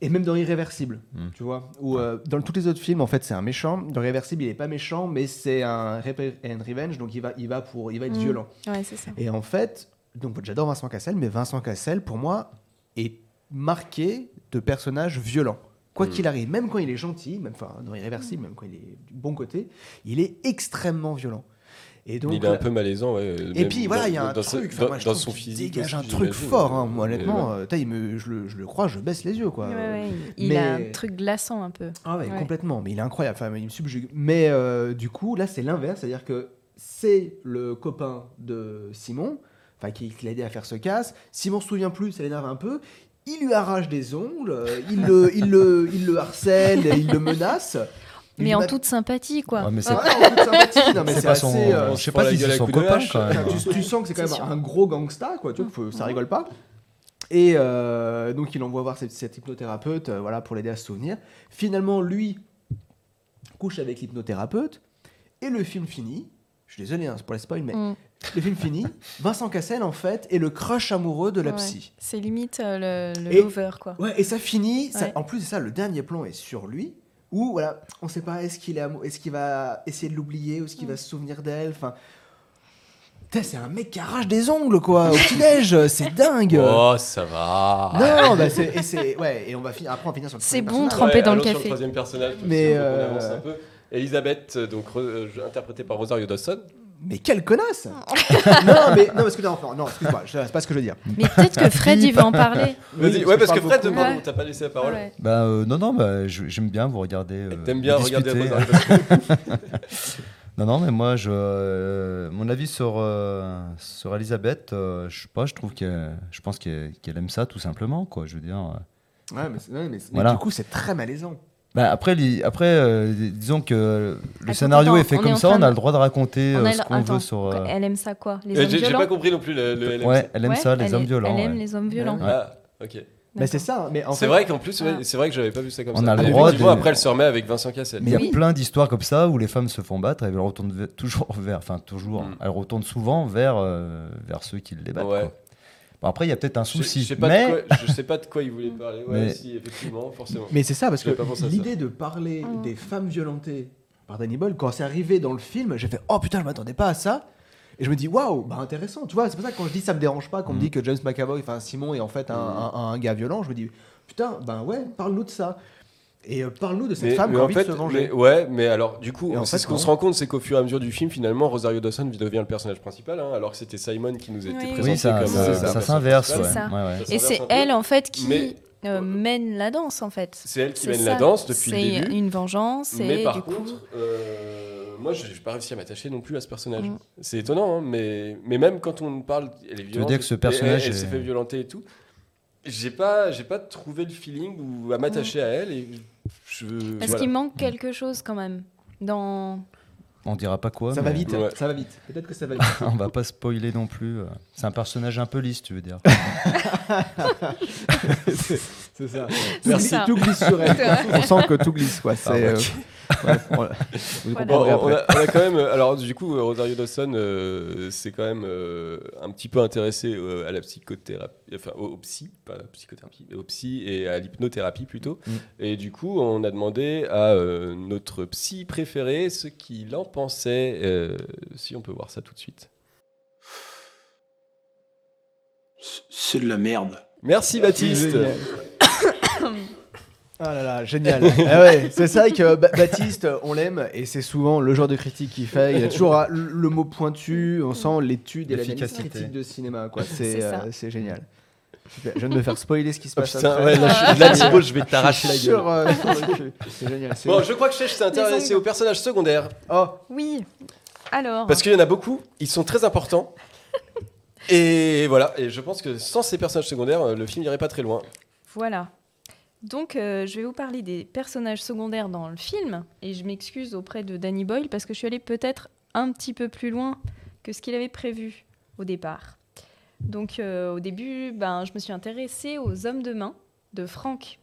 et même dans Irréversible, Mm. tu vois, où euh, dans tous les autres films, en fait, c'est un méchant. Dans Irréversible, il est pas méchant, mais c'est un Repair and Revenge, donc il va, il va pour, il va être Mm. violent. Ouais, c'est ça. Et en fait, donc j'adore Vincent Cassel, mais Vincent Cassel, pour moi, est marqué de personnages violents. Quoi Mm. qu'il arrive, même quand il est gentil, même enfin dans Irréversible, même quand il est du bon côté, il est extrêmement violent. Et donc, il est un peu malaisant. ouais, et puis voilà, il y a un dans truc, dans, moi, son physique. dégage un truc fort, hein, moi, honnêtement. ouais. euh, putain, il me, je, le, je le crois, je baisse les yeux, quoi. Ouais, ouais, il mais- a un truc glaçant un peu. Ah ouais, Ouais. complètement, mais il est incroyable, enfin, il me subjugue. Mais euh, du coup, là, c'est l'inverse, c'est-à-dire que c'est le copain de Simon, enfin, qui, qui l'a aidé à faire ce casse. Simon se souvient plus, ça l'énerve un peu. Il lui arrache des ongles, il le, il le, il le harcèle, il le menace. Mais en toute sympathie, quoi. Ouais, mais c'est- Ouais, en toute sympathie. Non, mais C'est assez. son. euh, je sais pas si c'est son copain quand même. Tu, tu sens que c'est quand même sûr. un gros gangsta, quoi. Tu vois, ça rigole pas. Et euh, donc il envoie voir cette, cette hypnothérapeute, euh, voilà, pour l'aider à se souvenir. Finalement, lui couche avec l'hypnothérapeute et le film finit. Je suis désolé hein, c'est pour les spoil, mais Mm. le film finit. Vincent Cassel, en fait, est le crush amoureux de la Ouais. psy. C'est limite euh, le, le Et- lover, quoi. Ouais, et ça finit. ça- en plus de ça, le dernier plan est sur lui. Où voilà, on sait pas est-ce qu'il est est-ce qu'il va essayer de l'oublier ou est-ce qu'il va se souvenir d'elle. Enfin, c'est un mec qui arrache des ongles quoi au petit neige, [LAUGHS] c'est dingue. Oh, ça va. Non, bah c'est et ouais et on va finir après on va finir sur le C'est bon, trempé dans le allons sur café. troisième personnage. Mais, Mais on euh, avance un peu. Elisabeth, euh, donc euh, interprétée par Rosario Dawson. Mais quelle connasse [LAUGHS] Non mais non parce que non, non excuse-moi, je- c'est pas ce que je veux dire. Mais peut-être que Fred, il veut en parler. [LAUGHS] Vas-y, Oui, ouais, parce que Fred, beaucoup. pardon, Ouais. t'as pas laissé la parole. Ouais. Bah euh, non, non, bah, j'aime bien vous regarder. euh, T'aimes bien regarder discuter. Rosario Dawson. Non, non, mais moi, je, euh, mon avis sur, euh, sur Elisabeth, euh, je sais pas, je trouve qu'elle, je pense qu'elle qu'elle aime ça tout simplement, quoi. Je veux dire. euh. Ouais mais, mais- mais Voilà. du coup c'est très malaisant. Bah, après, li- après euh, disons que le Attends, scénario est fait on comme ça, on a le droit de raconter On euh, ce le- qu'on veut sur. euh, Elle aime ça quoi Les hommes J'ai pas compris non plus le, le LMC. Ouais, elle aime Ouais, ça, les hommes est- violents. Elle aime ouais. les hommes violents. Ouais. Ah, ok. Mais c'est ça, mais en C'est vrai qu'en plus, ouais, Ah. c'est vrai que j'avais pas vu ça comme On ça. a le droit de- après, elle se remet avec Vincent Cassel. Mais il y a Oui. plein d'histoires comme ça où les femmes se font battre et elles retournent [LAUGHS] toujours vers, enfin toujours, Mm. elles retournent souvent vers, euh, vers ceux qui les battent. Ouais. quoi. Bon, après, il y a peut-être un Je, souci, je sais pas mais de quoi, je sais pas de quoi il voulait parler. Ouais, Mais- si, effectivement, forcément. Mais c'est ça, parce que l'idée de parler Mm. des femmes violentées par Danny Boyle, quand c'est arrivé dans le film, j'ai fait Oh putain, je m'attendais pas à ça. Et je me dis Waouh, bah intéressant. Tu vois, c'est pour ça que quand je dis ça me dérange pas, qu'on me Mm. dit que James McAvoy, enfin Simon, est en fait un, Mm. un- un gars violent, je me dis Putain, ben ouais, parle-nous de ça. Et euh, parle-nous de cette Mais, femme mais qui a en envie fait, de se venger. mais- ouais, mais alors, du coup, c'est fait, ce qu'on se rend compte, c'est qu'au fur et à mesure du film, finalement, Rosario Dawson devient le personnage principal, hein, alors que c'était Simon qui nous était Oui, présenté oui, ça, comme ça, euh, ça s'inverse. Ouais. C'est. Ouais, ouais. Et c'est elle en fait qui Mais- euh, mène la danse en fait. C'est elle qui C'est mène ça. la danse depuis le C'est début. une vengeance Mais et par du coup. contre, euh, moi, je n'ai pas réussi à m'attacher non plus à ce personnage. Mm. C'est étonnant, hein, mais, mais même quand on parle, elle est violente. dire que ce personnage elle, elle est- s'est fait violenter et tout. J'ai pas, j'ai pas trouvé le feeling ou à m'attacher à elle et je. Est-ce voilà. qu'il manque quelque chose quand même dans On dira pas quoi. ça mais va vite, Ouais. ça va vite. Peut-être que ça va vite. [LAUGHS] On va pas spoiler non plus. C'est un personnage un peu lisse, tu veux dire. [LAUGHS] c'est ça. Merci, ça. tout glisse sur elle. On sent que tout glisse, quoi. C'est. Ah, euh, ok. ouais, on- vous Voilà. Bon, comprendrez on, après. a, on a quand même, alors du coup, euh, Rosario Dawson euh, s'est quand même euh, un petit peu intéressé euh, à la psychothérapie, enfin au, au psy, pas à la psychothérapie, au psy et à l'hypnothérapie plutôt. Mm. Et du coup, on a demandé à euh, notre psy préféré ce qu'il en pensait. euh, si on peut voir ça tout de suite. C'est de la merde. Merci Baptiste. Génial. [COUGHS] Ah là là, génial. Ah [LAUGHS] ouais, c'est ça que Ba- Baptiste, on l'aime et c'est souvent le genre de critique qu'il fait. Il a toujours ah, le mot pointu, on sent l'étude et L'efficacité. critique de cinéma. C'est euh, c'est génial. Super. Je viens de me faire spoiler ce qui se Oh, passe. putain, après. ouais, là, je- là, Thibaut, je vais t'arracher la gueule. Sur, euh. C'est génial. Bon, je crois que Chech s'est intéressé aux personnages secondaires Oh, Oui. Alors. parce qu'il y en a beaucoup. Ils sont très importants. Et voilà. Et je pense que sans ces personnages secondaires, euh, le film n'irait pas très loin. Voilà. Donc, euh, je vais vous parler des personnages secondaires dans le film. Et je m'excuse auprès de Danny Boyle parce que je suis allée peut-être un petit peu plus loin que ce qu'il avait prévu au départ. Donc, euh, au début, ben, je me suis intéressée aux hommes de main de Franck.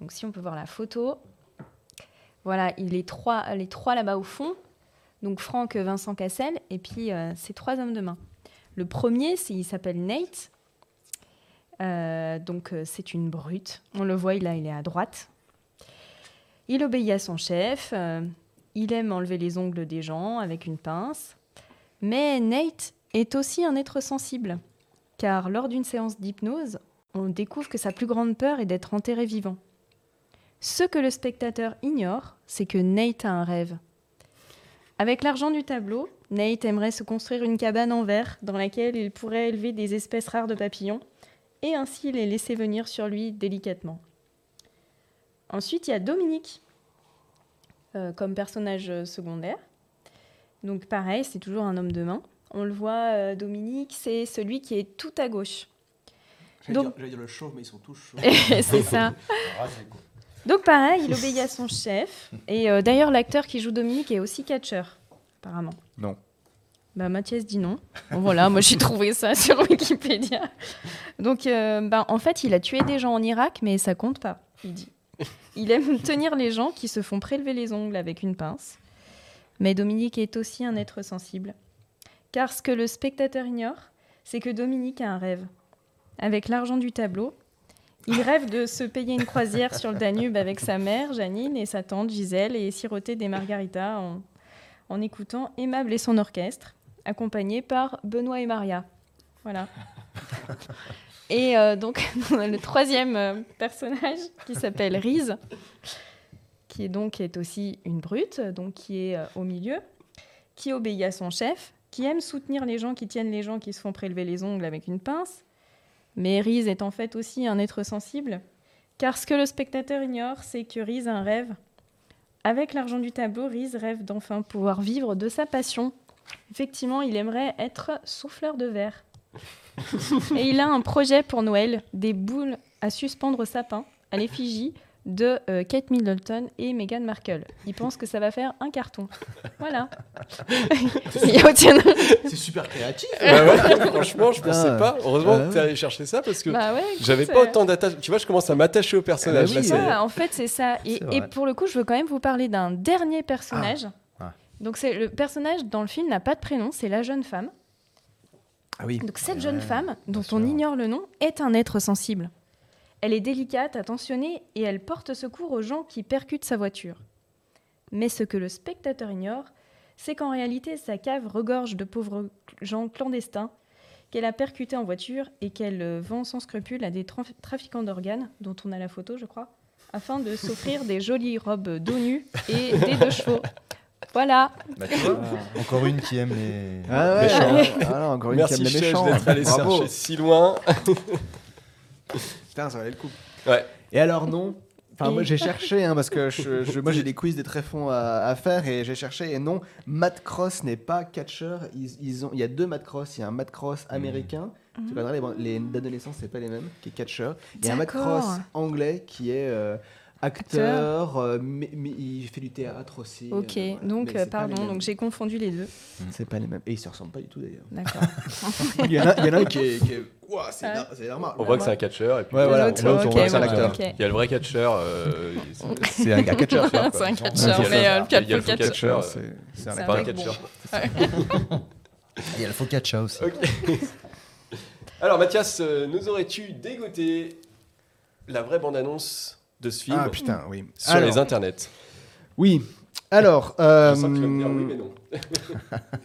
Donc, si on peut voir la photo. Voilà, il est trois, les trois là-bas au fond. Donc, Franck, Vincent Cassel, et puis ces trois hommes de main. Le premier, il s'appelle Nate. Euh, donc euh, c'est une brute. On le voit, il, a- il est à droite. Il obéit à son chef. euh, il aime enlever les ongles des gens avec une pince. Mais Nate est aussi un être sensible. Car lors d'une séance d'hypnose, on découvre que sa plus grande peur est d'être enterré vivant. Ce que le spectateur ignore, c'est que Nate a un rêve. Avec l'argent du tableau, Nate aimerait se construire une cabane en verre dans laquelle il pourrait élever des espèces rares de papillons et ainsi les laisser venir sur lui délicatement. Ensuite, il y a Dominique euh, comme personnage euh, secondaire. Donc pareil, c'est toujours un homme de main. On le voit, euh, Dominique, c'est celui qui est tout à gauche. j'allais Donc- dire- j'allais dire le chauve, mais ils sont tous chauds. [LAUGHS] c'est ça. Donc pareil, il [LAUGHS] obéit à son chef. Et euh, d'ailleurs, l'acteur qui joue Dominique est aussi catcheur, apparemment. Non. Bah, Mathias dit non. Bon, voilà, moi j'ai trouvé ça [LAUGHS] sur Wikipédia. Donc, euh, bah, en fait, il a tué des gens en Irak, mais ça compte pas, il dit. Il aime [LAUGHS] tenir les gens qui se font prélever les ongles avec une pince. Mais Dominique est aussi un être sensible. Car ce que le spectateur ignore, c'est que Dominique a un rêve. Avec l'argent du tableau, il rêve de se payer une croisière sur le Danube avec sa mère, Janine, et sa tante, Gisèle, et siroter des margaritas en, en écoutant Aimable et son orchestre, accompagné par Benoît et Maria. Voilà. Et euh, donc, on [LAUGHS] a le troisième euh, personnage qui s'appelle Riz, qui est donc est aussi une brute, donc qui est euh, au milieu, qui obéit à son chef, qui aime soutenir les gens qui tiennent les gens qui se font prélever les ongles avec une pince. Mais Riz est en fait aussi un être sensible, car ce que le spectateur ignore, c'est que Riz a un rêve. Avec l'argent du tableau, Riz rêve d'enfin pouvoir vivre de sa passion. Effectivement, il aimerait être souffleur de verre. [LAUGHS] Et il a un projet pour Noël, des boules à suspendre au sapin, à l'effigie de euh, Kate Middleton et Meghan Markle. Il pense que ça va faire un carton. Voilà. [LAUGHS] C'est super créatif. [LAUGHS] Bah ouais, franchement, je pensais Putain. pas. Heureusement que tu es allé chercher ça parce que Bah ouais, j'avais écoute, pas euh, autant d'attache. Tu vois, je commence à m'attacher au personnage. Ah bah là, oui, en fait, c'est ça. Et, pour le coup, je veux quand même vous parler d'un dernier personnage. Ah. Donc, c'est le personnage dans le film n'a pas de prénom, c'est la jeune femme. Ah oui. Donc, cette Ouais, jeune femme, dont on ignore le nom, est un être sensible. Elle est délicate, attentionnée et elle porte secours aux gens qui percutent sa voiture. Mais ce que le spectateur ignore, c'est qu'en réalité, sa cave regorge de pauvres gens clandestins qu'elle a percutés en voiture et qu'elle vend sans scrupule à des traf- trafiquants d'organes, dont on a la photo, je crois, afin de [LAUGHS] s'offrir des jolies robes dos nus et des deux chevaux. Voilà. Bah, tu vois, encore une qui aime les. Ah ouais, Méchant. ah non, encore une Merci qui aime les méchants. d'être allé chercher si loin. [LAUGHS] Putain, ça valait le coup. Ouais. Et alors non Enfin, moi j'ai [LAUGHS] cherché, hein, parce que je, je- moi j'ai des quiz des tréfonds à, à faire et j'ai cherché et non, Matt Cross n'est pas catcher. Ils, ils ont, il y a deux Matt Cross. Il y a un Matt Cross américain, tu regarderas les, les d'adolescence, c'est pas les mêmes, qui est catcher. Il y a un Matt. Cross anglais qui est euh, acteur, euh, mais, mais il fait du théâtre aussi. Ok, euh, voilà. donc euh, pardon, donc j'ai confondu les deux. C'est pas les mêmes. Et ils se ressemblent pas du tout d'ailleurs. D'accord. [LAUGHS] il, y en a, il y en a un qui est. Qui est... C'est Ah. normal. On voit que c'est un catcheur. Et puis Ouais, voilà. L'autre, on ok, voit que c'est un acteur. ok. Il y a le vrai catcheur. euh, [LAUGHS] c'est- un gars catcher. C'est un catcheur, c'est mais le Il y a le full full catcheur. catcheur. C'est un catcheur. Il y a le faux catcha [LAUGHS] aussi. Ok. Alors Mathias, nous aurais-tu dégoté la vraie bande-annonce de ce film Ah putain, oui. sur Alors, les internets Oui. Alors, euh, oui [LAUGHS]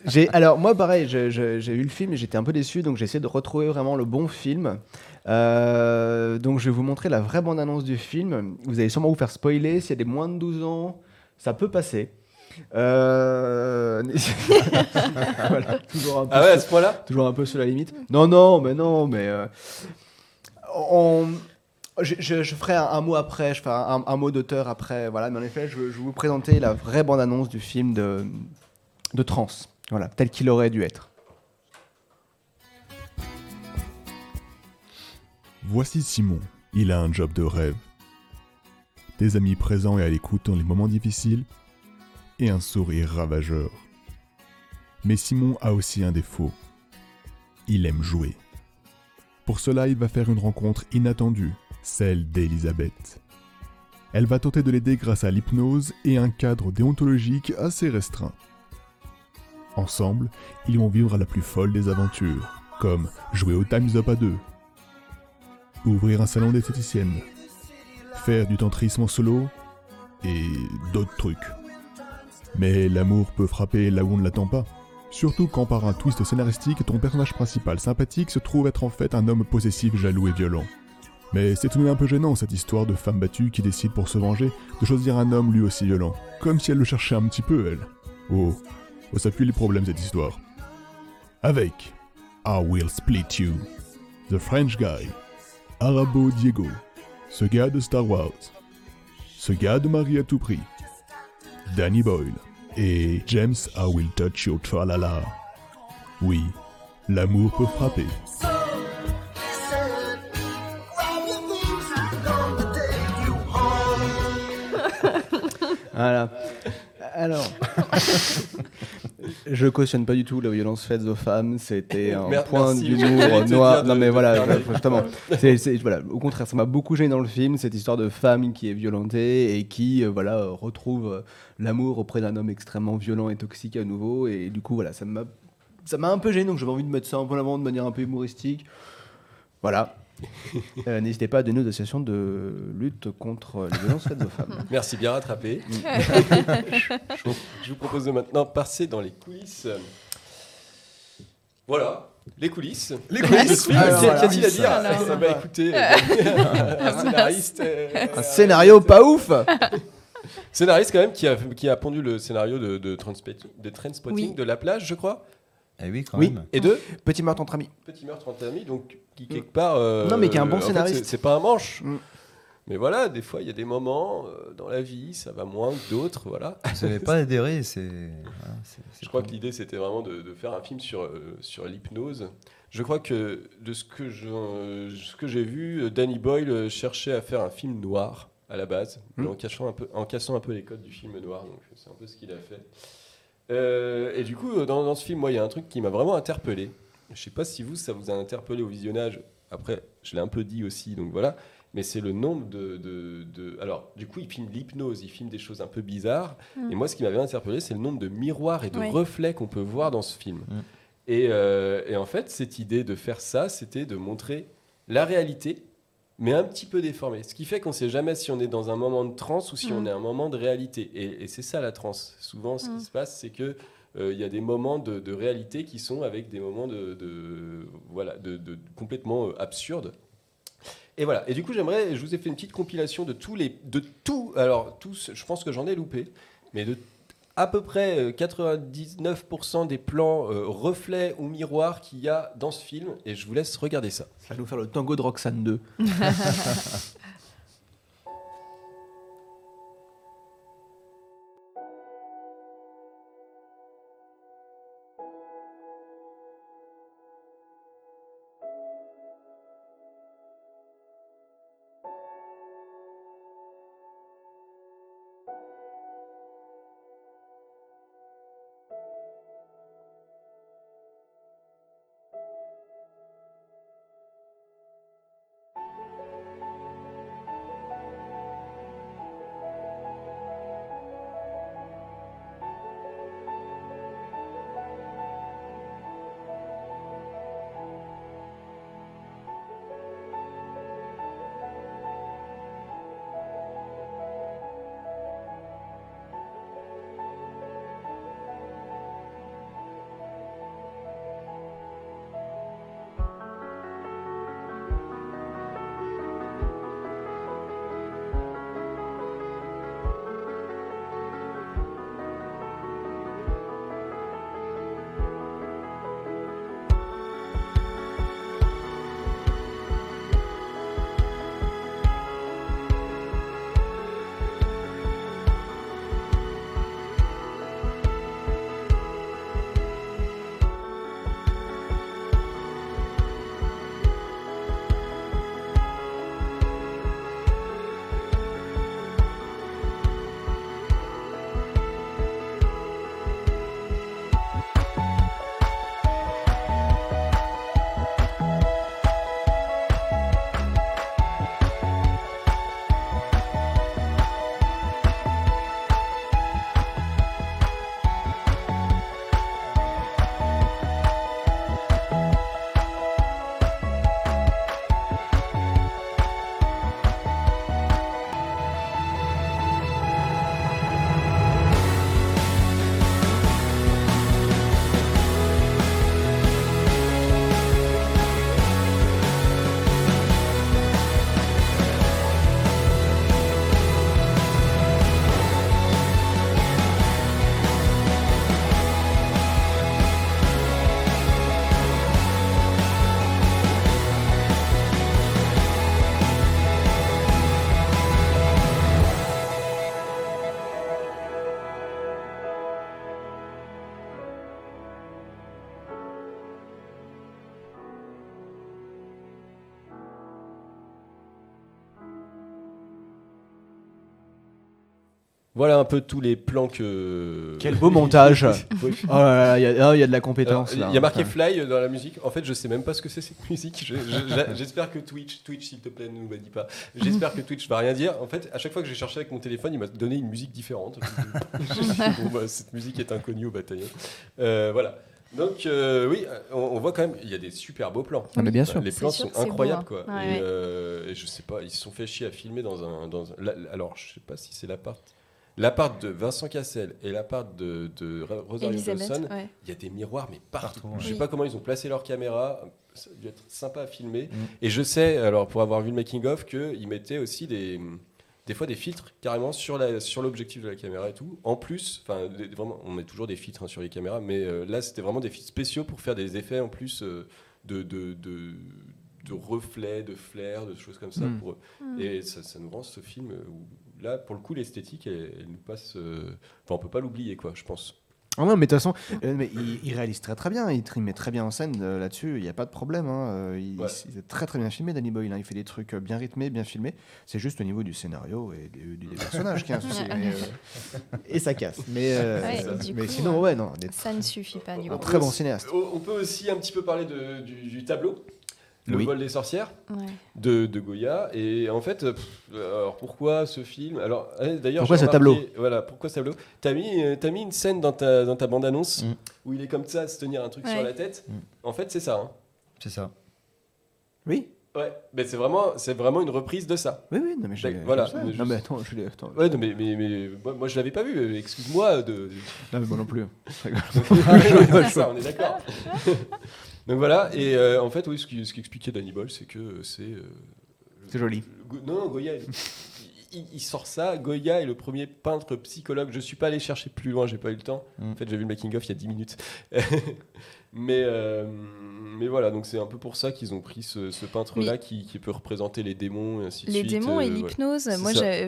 j'ai alors moi pareil, j'ai vu le film et j'étais un peu déçu, donc j'ai essayé de retrouver vraiment le bon film. Euh, donc je vais vous montrer la vraie bande-annonce du film. Vous allez sûrement vous faire spoiler. S'il y a des moins de 12 ans, ça peut passer. Euh... [LAUGHS] voilà, toujours un peu Ah ouais, à sur- ce point-là? toujours un peu sur la limite. Non, non, mais non, mais euh, on- je, ferai un, mot après, je ferai un, mot d'auteur après. Voilà, mais en effet, je, je vais vous présenter la vraie bande-annonce du film de, de Trans, voilà, tel qu'il aurait dû être. Voici Simon. Il a un job de rêve. Des amis présents et à l'écoute dans les moments difficiles. Et un sourire ravageur. Mais Simon a aussi un défaut. Il aime jouer. Pour cela, il va faire une rencontre inattendue, celle d'Elisabeth. Elle va tenter de l'aider grâce à l'hypnose et un cadre déontologique assez restreint. Ensemble, ils vont vivre la plus folle des aventures, comme jouer au Time's Up à deux, ouvrir un salon d'esthéticienne, faire du tantrisme en solo et d'autres trucs. Mais l'amour peut frapper là où on ne l'attend pas. Surtout quand par un twist scénaristique, ton personnage principal sympathique se trouve être en fait un homme possessif, jaloux et violent. Mais c'est tout de même un peu gênant cette histoire de femme battue qui décide pour se venger de choisir un homme lui aussi violent. Comme si elle le cherchait un petit peu, elle. Oh, oh ça pue les problèmes cette histoire. Avec I Will Split You, The French Guy, Arabo Diego, ce gars de Star Wars, ce gars de Marie à tout prix, Danny Boyle et James I Will Touch Your Tralala. Oui, l'amour peut frapper. Voilà. Alors, [LAUGHS] je cautionne pas du tout la violence faite aux femmes. C'était un Mer- point merci. d'humour [LAUGHS] noir. Non mais voilà, le- justement. [LAUGHS] C'est- c'est- voilà. Au contraire, ça m'a beaucoup gêné dans le film cette histoire de femme qui est violentée et qui euh, voilà euh, retrouve euh, l'amour auprès d'un homme extrêmement violent et toxique à nouveau. Et du coup voilà, ça m'a ça m'a un peu gêné, donc j'avais envie de mettre ça un peu en avant de manière un peu humoristique. Voilà. Euh, N'hésitez pas à donner aux associations de lutte contre les violences faites aux femmes. [LAUGHS] Merci, bien rattrapé. je, vous, [LAUGHS] je vous propose de maintenant passer dans les coulisses. Voilà, les coulisses. Les coulisses. Voilà. Qu'a-t-il à dire Alors. Ça va écouter euh, un scénariste. euh, Un scénario pas ouf [LAUGHS] Scénariste quand même qui a, qui a pondu le scénario de, de, Transpotting, de Trainspotting, Oui. de La Plage, je crois. Eh oui, quand Oui. même. Et de Petit meurtre entre amis. Petit meurtre entre amis, donc qui quelque part. euh, Non, mais qui est un bon scénariste. c'est- pas un manche. Mm. Mais voilà, des fois, il y a des moments euh, dans la vie, ça va moins que d'autres, voilà. Vous n'avez pas adhéré, c'est. voilà, c'est- c'est Je crois cool. que l'idée, c'était vraiment de, de faire un film sur, euh, sur l'hypnose. Je crois que de ce que je- euh, ce que j'ai vu, Danny Boyle cherchait à faire un film noir à la base, mais Mm. en, cachant un peu, en cassant un peu les codes du film noir. Donc c'est un peu ce qu'il a fait. Euh, et du coup, dans, dans ce film, moi, il y a un truc qui m'a vraiment interpellé. Je sais pas si vous, ça vous a interpellé au visionnage. Après, je l'ai un peu dit aussi, donc voilà. Mais c'est le nombre de, de- de- Alors, du coup, il filme l'hypnose, il filme des choses un peu bizarres. Mm. Et moi, ce qui m'avait interpellé, c'est le nombre de miroirs et de Ouais. reflets qu'on peut voir dans ce film. Mm. Et, euh, et en fait, cette idée de faire ça, c'était de montrer la réalité, mais un petit peu déformée. Ce qui fait qu'on ne sait jamais si on est dans un moment de transe ou si Mm. on est un moment de réalité. Et, et c'est ça la transe. Souvent, ce Mm. qui se passe, c'est que euh, il y a des moments de, de réalité qui sont avec des moments de, de- voilà, de, de- complètement euh, absurdes. Et voilà. Et du coup, j'aimerais, je vous ai fait une petite compilation de tous les, de tout. Alors tous, je pense que j'en ai loupé, mais de à peu près euh, 99% des plans euh, reflets ou miroirs qu'il y a dans ce film. Et je vous laisse regarder ça. Ça va nous faire le tango de Roxane 2. [LAUGHS] Voilà un peu tous les plans que. Quel beau montage [LAUGHS] Oui. Oh là là, il y, a- il y a de la compétence Il là. y a marqué Enfin, Fly dans la musique. En fait, je sais même pas ce que c'est cette [LAUGHS] musique. Je- je- J'espère que Twitch, Twitch, s'il te plaît, ne nous le dit pas. J'espère que Twitch va rien dire. En fait, à chaque fois que j'ai cherché avec mon téléphone, il m'a donné une musique différente. Je me suis dit, [LAUGHS] bon, bah, cette musique est inconnue au bataillon. Euh, voilà. Donc euh, oui, on, on voit quand même, il y a des super beaux plans. Ah, mais bien sûr. Les C'est plans sûr sont que c'est beau, incroyables hein. quoi. Ouais, et, ouais. euh, et je sais pas, ils se sont fait chier à filmer dans un, dans un- la- alors je sais pas si c'est l'appart, l'appart de Vincent Cassel et l'appart de, de Ra- Rosario Dawson. ouais. Il y a des miroirs mais partout. Partout, ouais. Je sais Oui. pas comment ils ont placé leur caméra. Ça a dû être sympa à filmer. Mm. Et je sais, alors pour avoir vu le making of, qu'ils mettaient aussi des des fois des filtres carrément sur la sur l'objectif de la caméra et tout. En plus, enfin des- vraiment, on met toujours des filtres hein, sur les caméras, mais euh, là c'était vraiment des filtres spéciaux pour faire des effets en plus euh, de, de, de de reflets, de flair, de choses comme ça. Mm. Pour, eux. Et ça, ça nous rend ce film euh, où là, pour le coup, l'esthétique, elle, elle nous passe. euh, Enfin, on peut pas l'oublier, quoi, je pense. Ah non, mais de toute façon, euh, mais il, il réalise très très bien, il, il met très bien en scène euh, là-dessus, il n'y a pas de problème. hein, euh, il, Ouais. il est très très bien filmé, Danny Boyle. hein, il fait des trucs bien rythmés, bien filmés. C'est juste au niveau du scénario et des, des- des personnages qui a un souci. mais, euh, et ça casse. Mais, euh, Ouais, ça- du mais coup, sinon, ouais, non, Ça ne suffit pas du très bon cinéaste. On on peut aussi un petit peu parler de- du, du tableau, le Oui. vol des sorcières Ouais. de, de Goya. Et en fait, pff, alors pourquoi ce film? Alors, euh, d'ailleurs, Pourquoi ce tableau? Voilà, pourquoi ce tableau? T'as mis, euh, t'as mis une scène dans ta, dans ta bande-annonce Mm. où il est comme ça à se tenir un truc sur la tête? Mm. En fait, c'est ça. hein. C'est ça. Oui Ouais, mais c'est vraiment, c'est vraiment une reprise de ça. Oui, oui, non, mais je voilà, je mais Non, juste- mais attends, je l'ai. attends. Ouais, non, mais, mais, mais moi, moi, je l'avais pas vu. euh, Excuse-moi de. Non, mais moi non plus. [LAUGHS] Je rigole. C'est ça, on est d'accord. [LAUGHS] Donc voilà, et euh, en fait, oui, ce qui- ce qu'expliquait Danny Boyle, c'est que euh, c'est. euh, C'est joli. le Go- non, non, Goya, il, sort ça. Goya est le premier peintre psychologue. Je suis pas allé chercher plus loin, j'ai pas eu le temps. Mm. En fait, j'ai vu le making-of il y a 10 minutes. [LAUGHS] mais, euh, mais voilà, donc c'est un peu pour ça qu'ils ont pris ce, ce peintre-là qui, qui peut représenter les démons et ainsi de Les suite. démons et euh, ouais. l'hypnose, moi ouais.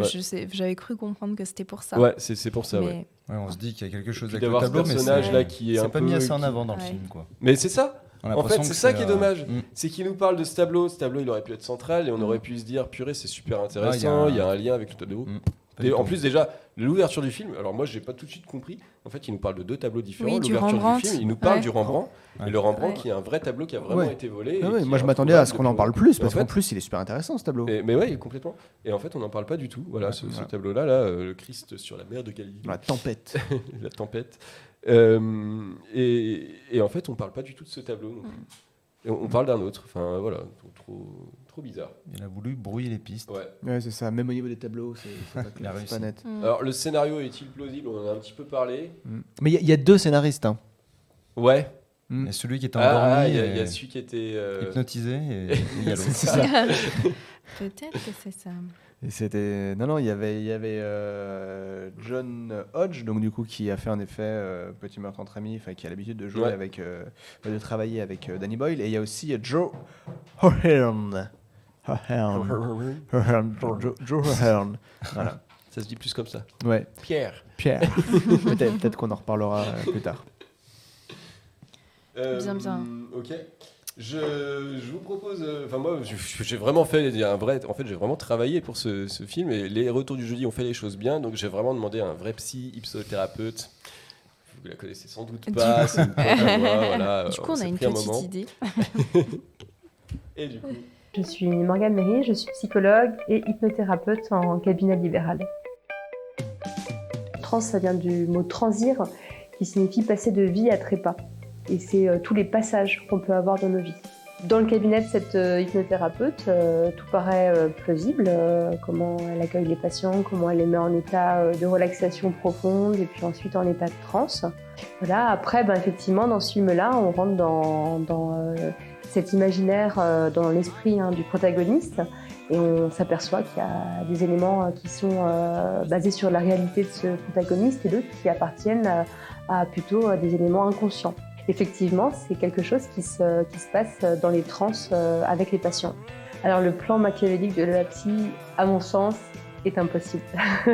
j'avais cru comprendre que c'était pour ça. Ouais, c'est c'est pour ça, mais ouais. Ouais, on se dit qu'il y a quelque chose avec le d'avoir ce tableau, mais personnage c'est là qui est un pas peu mis assez en qui- avant dans le Ouais. film, quoi. Mais c'est ça. En fait, c'est ça qui est dommage. mm. C'est qu'il nous parle de ce tableau. Ce tableau, il aurait pu être central et on Mm. aurait pu se dire, purée, c'est super Ah, intéressant. il y y a un lien avec le tableau. Mm. Pas Et en plus, déjà, l'ouverture du film, alors moi, j'ai pas tout de suite compris. En fait, il nous parle de deux tableaux différents. Oui, L'ouverture Rembrandt. du film, il nous parle Ouais. du Rembrandt. Ouais. Et le Rembrandt, Ouais. qui est un vrai tableau qui a vraiment Ouais. été volé. Et moi je m'attendais à ce qu'on en parle plus, parce en qu'en fait- plus il est super intéressant ce tableau. et- mais ouais, complètement. Et en fait, on n'en parle pas du tout. Voilà, ce, ce Voilà. tableau-là, là, euh, le Christ sur la mer de Galilée. La tempête. [LAUGHS] la tempête. Euh, et, et en fait, on parle pas du tout de ce tableau. Et on, on parle d'un autre. Enfin, voilà, trop, trop, bizarre. Il a voulu brouiller les pistes. Ouais. Ouais, c'est ça, même au niveau des tableaux, c'est pas, [LAUGHS] pas net. Mm. Alors, le scénario est-il plausible? On en a un petit peu parlé. Mm. Mais il y y, a deux scénaristes. Hein. Ouais. Il y a celui qui était Ah, endormi, ah, il y, y a celui qui était. euh, hypnotisé, et [LAUGHS] et. [LAUGHS] Peut-être que c'est ça. Et c'était non non il y avait il y avait euh, John Hodge donc du coup qui a fait en effet euh, Petit meurtre entre amis enfin qui a l'habitude de jouer Ouais. avec euh, de travailler avec euh, Danny Boyle et il y a aussi Joe O'Hearn Joe, O'Hearn voilà Ça se dit plus comme ça. ouais Pierre. Pierre [LAUGHS] peut-être peut-être qu'on en reparlera euh, plus tard Euh, Bien, bien. Ok. Je, je vous propose. euh, Enfin, moi, je- j'ai vraiment fait un vrai. En fait, j'ai vraiment travaillé pour ce, ce film et les retours du jeudi ont fait les choses bien. Donc, j'ai vraiment demandé à un vrai psy, hypnothérapeute. Vous la connaissez sans doute Du pas. coup- c'est une pote à moi, voilà, [LAUGHS] Du euh, coup, on a une pris un petite moment. idée. [LAUGHS] Et du coup, Je suis Morgane Méry, je suis psychologue et hypnothérapeute en cabinet libéral. Trans, ça vient du mot transir, qui signifie passer de vie à trépas. Et c'est euh, tous les passages qu'on peut avoir dans nos vies. Dans le cabinet de cette euh, hypnothérapeute, euh, tout paraît plausible, comment elle accueille les patients, comment elle les met en état de relaxation profonde et puis ensuite en état de transe. Voilà, après, ben, effectivement, dans ce film-là, on rentre dans, cet imaginaire euh, dans l'esprit hein, du protagoniste et on s'aperçoit qu'il y a des éléments euh, qui sont euh, basés sur la réalité de ce protagoniste et d'autres qui appartiennent à plutôt euh, des éléments inconscients. Effectivement, c'est quelque chose qui se, qui se passe dans les trans avec les patients. Alors le plan machiavélique de la à mon sens, est impossible. [LAUGHS] on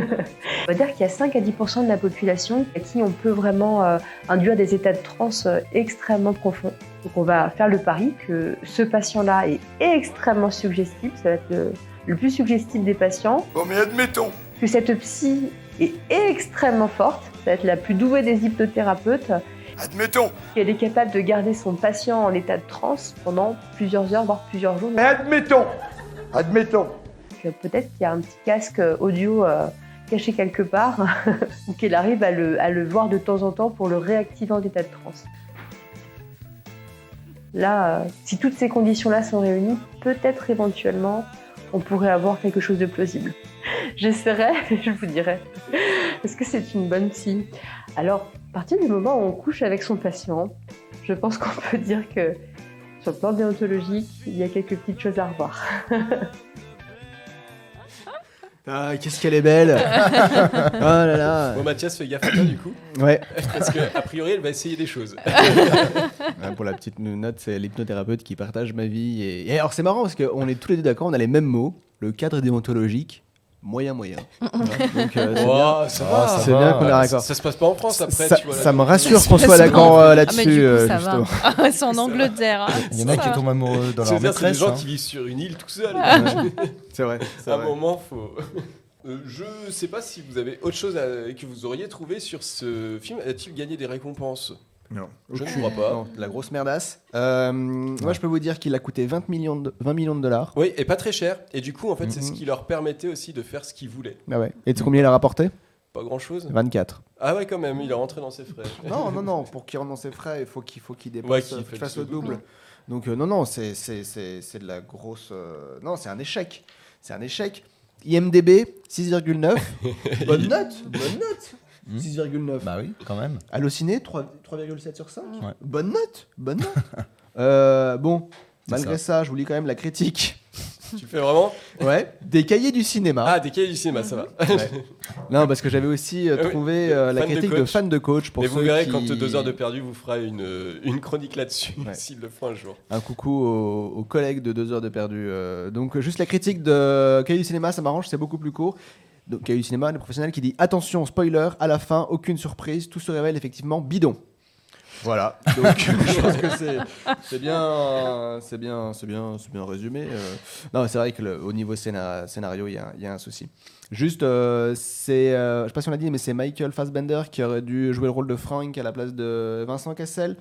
va dire qu'il y a 5 à 10% de la population à qui on peut vraiment euh, induire des états de transe euh, extrêmement profonds. Donc on va faire le pari que ce patient-là est extrêmement suggestible, ça va être le, le plus suggestible des patients, Bon, mais admettons. que cette psy est extrêmement forte, ça va être la plus douée des hypnothérapeutes, Admettons. qu'elle est capable de garder son patient en état de transe pendant plusieurs heures, voire plusieurs jours. Mais admettons. Admettons. Euh, Peut-être qu'il y a un petit casque audio euh, caché quelque part, [LAUGHS] ou qu'elle arrive à le, à le voir de temps en temps pour le réactiver en état de transe. Là, euh, si toutes ces conditions-là sont réunies, peut-être éventuellement, on pourrait avoir quelque chose de plausible. [LAUGHS] J'essaierai, [LAUGHS] je vous dirai. Est-ce que c'est une bonne psy Alors, à partir du moment où on couche avec son patient, je pense qu'on peut dire que sur le plan déontologique, il y a quelques petites choses à revoir. Ah, qu'est-ce qu'elle est belle [LAUGHS] Oh là là Bon, Mathias, fais gaffe à toi du coup. Ouais. Parce que, a priori, elle va essayer des choses. Ouais, [LAUGHS] Pour la petite note, c'est l'hypnothérapeute qui partage ma vie. Et, et alors c'est marrant parce qu'on est tous les deux d'accord, on a les mêmes mots. Le cadre déontologique, moyen moyen. Voilà. Donc euh, c'est Oh, bien. ça va. C'est bien qu'on est Ça, d'accord. ça se passe pas en France après. Ça, tu vois, là. ça me rassure Ça François se passe Lacan pas. euh, Ah, là-dessus. euh, ça justement. va. [LAUGHS] Ah, c'est en Angleterre. hein. Il y en a qui tombent amoureux dans leur C'est-à-dire, c'est des maîtresse. gens hein. qui vivent sur une île tout seuls. [LAUGHS] C'est vrai. c'est À un vrai. moment, faut. [LAUGHS] Euh, je sais pas si vous avez autre chose à- que vous auriez trouvé sur ce film. A-t-il gagné des récompenses? Non. Je ne crois pas. Non, la grosse merdasse. Euh, Moi, je peux vous dire qu'il a coûté 20 millions de, 20 millions de dollars. Oui, et pas très cher. Et du coup, en fait, c'est ce Mhm. qui leur permettait aussi de faire ce qu'ils voulaient. Ah ouais. Et tu sais combien il a rapporté? Pas grand chose. 24. Ah ouais, quand même, il est rentré dans ses frais. [LAUGHS] Non, non, non, pour qu'il rentre dans ses frais, il faut qu'il faut qu'il dépasse, Ouais, qu'il qu'il fasse fasse le le double. Donc euh, non, non, c'est c'est- c'est- c'est de la grosse... euh, Non, c'est un échec. C'est un échec. IMDB, 6,9. [LAUGHS] bonne note, bonne note. Hmm. 6,9. Bah oui, quand même. Allociné, 3 3,7 sur 5. Ouais. Bonne note, bonne note. [LAUGHS] Euh, bon, malgré ça. je vous lis quand même la critique. [LAUGHS] tu fais vraiment Ouais, des cahiers du cinéma. Ah, des cahiers du cinéma, ça va. Ouais. Non, parce que j'avais aussi euh, [LAUGHS] oui. trouvé euh, la de critique de, coach. fan de coach pour Et vous ceux verrez qui- quand deux heures de perdu vous fera une, une chronique là-dessus, Ouais. s'il le fera un jour. Un coucou aux, aux collègues de 2 heures de perdu. euh, donc, juste la critique de Cahiers du cinéma, ça m'arrange, c'est beaucoup plus court. Donc, Cahiers du cinéma, le professionnel qui dit Attention, spoiler, à la fin, aucune surprise, tout se révèle effectivement bidon. Voilà, donc [LAUGHS] je pense que c'est bien, c'est bien, c'est bien, c'est bien résumé. euh. Non, c'est vrai que au niveau scénar- scénario, il y, a- il y a un souci. Juste, euh, c'est, euh, je sais pas si on l'a dit, mais c'est Michael Fassbender qui aurait dû jouer le rôle de Frank à la place de Vincent Cassel.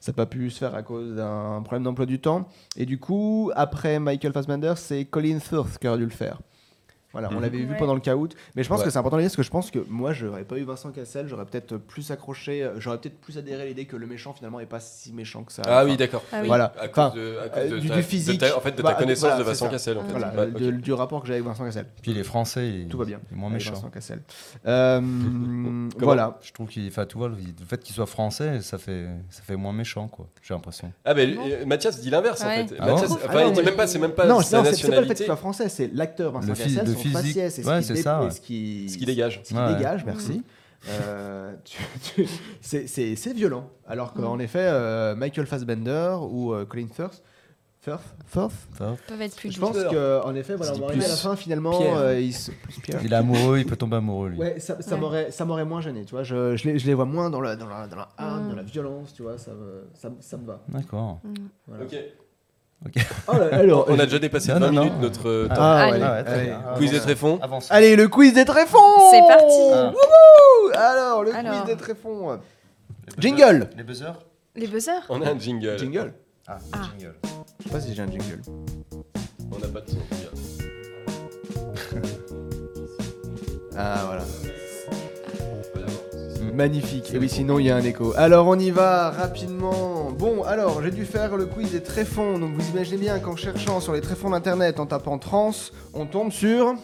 Ça n'a pas pu se faire à cause d'un problème d'emploi du temps. Et du coup, après Michael Fassbender, c'est Colin Firth qui aurait dû le faire. Voilà, on Mhm. l'avait vu pendant le caout. Mais je pense Ouais. que c'est important de dire parce que je pense que moi, j'aurais pas eu Vincent Cassel, j'aurais peut-être plus accroché, j'aurais peut-être plus adhéré à l'idée que le méchant finalement est pas si méchant que ça. Ah Enfin, oui, d'accord. Ah oui. Voilà. À Enfin, cause de, à cause euh, de du- ta, du physique. de ta- en fait, de ta Bah, connaissance voilà, de Vincent. Cassel, en fait. Du rapport que j'ai avec Vincent Cassel. Puis les Français, il, Tout va bien. il est moins méchant. Vincent Cassel. Euh, [LAUGHS] voilà. Je trouve qu'il enfin, tu vois, le le fait qu'il soit français, ça fait, ça fait moins méchant, quoi. J'ai l'impression. Ah, ben Mathias dit l'inverse, en fait. Ah Mathias, enfin, Ah non, il dit même pas, c'est même pas non, c'est- pas le fait qu'il soit français, c'est l'acteur Vincent Cassel, physique. faciès, c'est ce Ouais, qu'il c'est dé- ça, ouais. ce qui- Ce dégage. ce qu'il Ouais. dégage, merci. Euh, [LAUGHS] c'est- violent. Alors qu'en effet, euh, Michael Fassbender ou euh, Colin Firth, Firth, Firth, Ça, peuvent être plus je pense qu'en effet, voilà, on à la fin finalement. Euh, il se- est amoureux, il peut tomber amoureux, lui. Ouais, ça, ça Ouais. m'aurait, moins gêné, tu vois. Je, je, les, je les vois moins dans la, dans la, dans la hargne, Mm. dans la violence, tu vois. Ça, me- ça, me- ça me va. D'accord. Voilà. Ok. Oh là, alors, On a déjà dépassé Non, 20 non, non. minutes notre euh, temps. Ah, Allez. Allez. Quiz des tréfonds. Avance. Allez, le quiz des tréfonds C'est parti. Ah. Alors, le Alors. quiz des tréfonds. Jingle Les buzzers Les buzzers On a un jingle. Jingle Ah, Ah. jingle. Je sais pas si j'ai un jingle. On n'a pas de son. Ah, voilà. Magnifique. Et oui, sinon, il y a un écho. Alors, on y va rapidement. Bon, alors, j'ai dû faire le quiz des tréfonds. Donc, vous imaginez bien qu'en cherchant sur les tréfonds d'internet, en tapant trans, on tombe sur.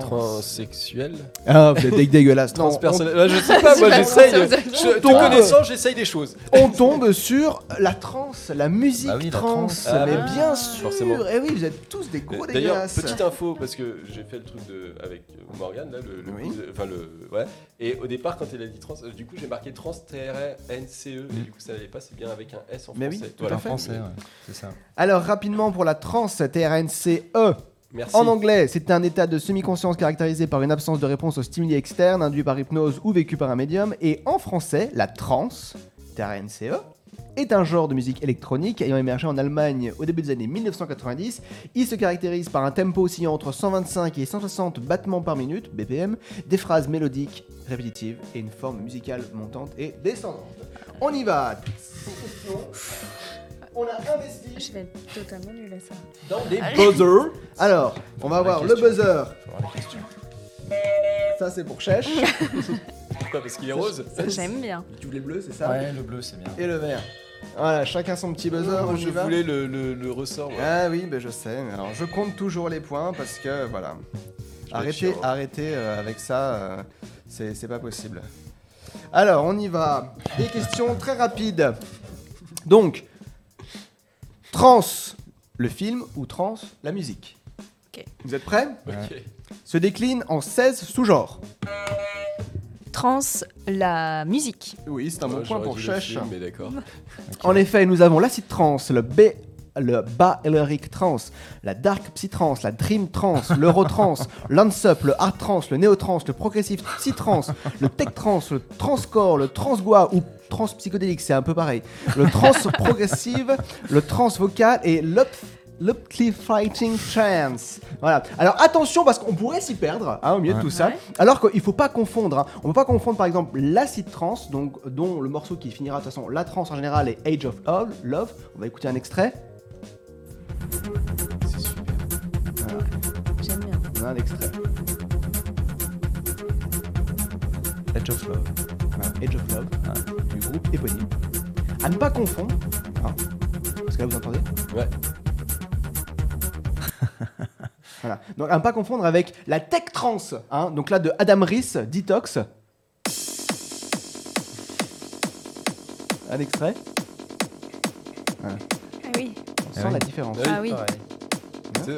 Transsexuel Ah, vous êtes dé- dégueulasse. On, Transpersonnel. Ouais, Je sais pas, moi j'essaye. Ça vous a- Je- Te tombe. connaissant, j'essaye des choses. [LAUGHS] on tombe sur la trans, la musique Bah oui, la trans. trance. Ah mais bah, bien sûr. forcément. Et oui, vous êtes tous des gros D'ailleurs, dégueulasses. petite info, parce que j'ai fait le truc de, avec euh, Morgane, là, le, le Oui. quiz, enfin le, ouais. Et au départ, quand elle a dit trans, euh, du coup, j'ai marqué trans T-R-N-C-E, E, et du coup, ça n'allait pas, c'est bien avec un S en Mais oui, français. tout à En fait. français, ouais. C'est ça. Alors, rapidement pour la trans, TRNCE. En anglais, c'est un état de semi-conscience caractérisé par une absence de réponse aux stimuli externes induits par hypnose ou vécu par un médium. Et en français, la trance, TRNCE, est un genre de musique électronique ayant émergé en Allemagne au début des années 1990. Il se caractérise par un tempo oscillant entre 125 et 160 battements par minute, BPM, des phrases mélodiques répétitives et une forme musicale montante et descendante. On y va On a investi Je vais être totalement nulle à ça. dans des buzzers. Alors, on va voir le buzzer. Faut avoir les questions. Ça, c'est pour Chèche. [LAUGHS] Pourquoi Parce qu'il est rose J'aime bien. Tu voulais le bleu, c'est ça Ouais, le bleu, c'est bien. Et le vert. Voilà, chacun son petit buzzer. on y je va voulais le, le- le ressort. Ah oui, ben je sais. Alors je compte toujours les points parce que voilà. Arrêtez, arrêtez euh, avec ça, euh, c'est c'est pas possible. Alors on y va. Des questions très rapides. Donc, trans, le film ou trans, la musique. Ok. Vous êtes prêts Ok. Se décline en 16 sous-genres. Trans, la musique. Oui, c'est un bon Ouais, point pour Chèche. film, mais d'accord. [LAUGHS] En effet, nous avons l'acid trance, le B, le Balearic trance, la dark psytrance, la dream trance, l'eurotrance, l'unsup, le hard trance, [LAUGHS] le néotrance, le progressive psytrance, le tech trance, le transcore, le transgoa ou trans psychodélique, c'est un peu pareil. Le trans progressive, le trans vocal et l'up Fighting Trance. Voilà. Alors attention parce qu'on pourrait s'y perdre hein, au milieu de tout ça. Ouais. Alors qu'il faut pas confondre. hein. On ne peut pas confondre par exemple l'acid trance, donc dont le morceau qui finira de toute façon la trance en général est Age of Love. Love. On va écouter un extrait. C'est super. J'aime bien. On a un extrait. Edge of Love. Voilà, Age of Love du groupe éponyme. À ne pas confondre. hein, parce que là vous entendez. Ouais. [LAUGHS] Voilà. Donc à ne pas confondre avec la tech trance. hein. Donc là de Adam Rees, Detox. Un extrait. Ah oui. On sent oui. la différence. Ah Ah oui. [LAUGHS]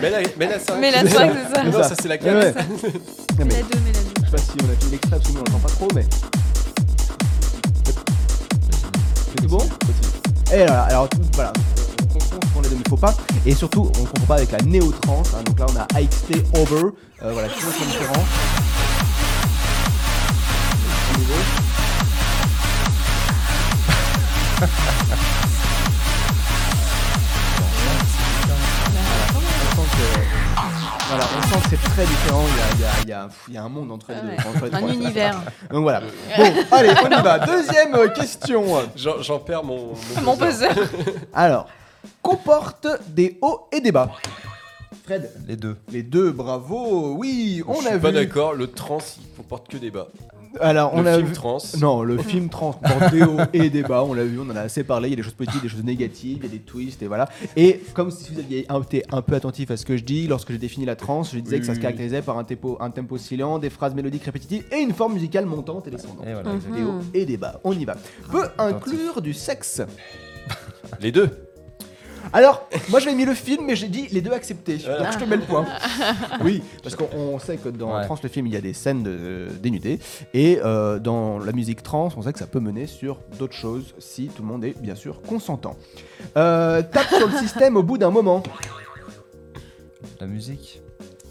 Mais la, mais la 5. Mais la 5, c'est ça. Non, ça c'est la 4. Ouais. [LAUGHS] Mais mais- la 2, mais la 2. Je sais pas si on a fini l'extrait parce que nous on l'entend pas trop, mais. C'est tout bon Et voilà, alors tout- voilà, on confond ce qu'on les deux, mais il faut pas. Et surtout, on confond pas avec la néo-trance. hein. donc là, on a AXT Over. Euh, voilà, tout sont différents. [LAUGHS] Voilà, on sent que c'est très différent. Il y a, il y a- il y a- il y a un monde entre les deux. Ouais. entre les Un trois. univers. Donc voilà. Bon, [LAUGHS] allez, on y va. Deuxième euh, question. J'en perds mon. Mon [LAUGHS] buzzer. [LAUGHS] Alors, comporte des hauts et des bas. Fred, Les deux. les deux, bravo. Oui, on Je a suis pas vu. d'accord, le trans il comporte que des bas. Alors, on le a film vu. trans. Non, le film des hauts et des bas, on l'a vu, on en a assez parlé, il y a des choses positives, des choses négatives, il y a des twists et voilà. Et comme si vous aviez été un peu attentif à ce que je dis, lorsque j'ai défini la trance, je disais Oui, que ça oui, se oui. caractérisait par un tempo, un tempo silent, des phrases mélodiques répétitives et une forme musicale montante et descendante. Et voilà. Des hauts et des bas, on y va. Peut inclure du sexe. Les deux. Alors, moi j'avais mis le film, mais j'ai dit les deux acceptés. Voilà. Donc je te mets le point. [LAUGHS] Oui, parce qu'on on sait que dans Ouais. Trans le film, il y a des scènes de dénudées. Et euh, dans la musique trans, on sait que ça peut mener sur d'autres choses si tout le monde est bien sûr consentant. Euh, tape sur le [LAUGHS] système au bout d'un moment. La musique.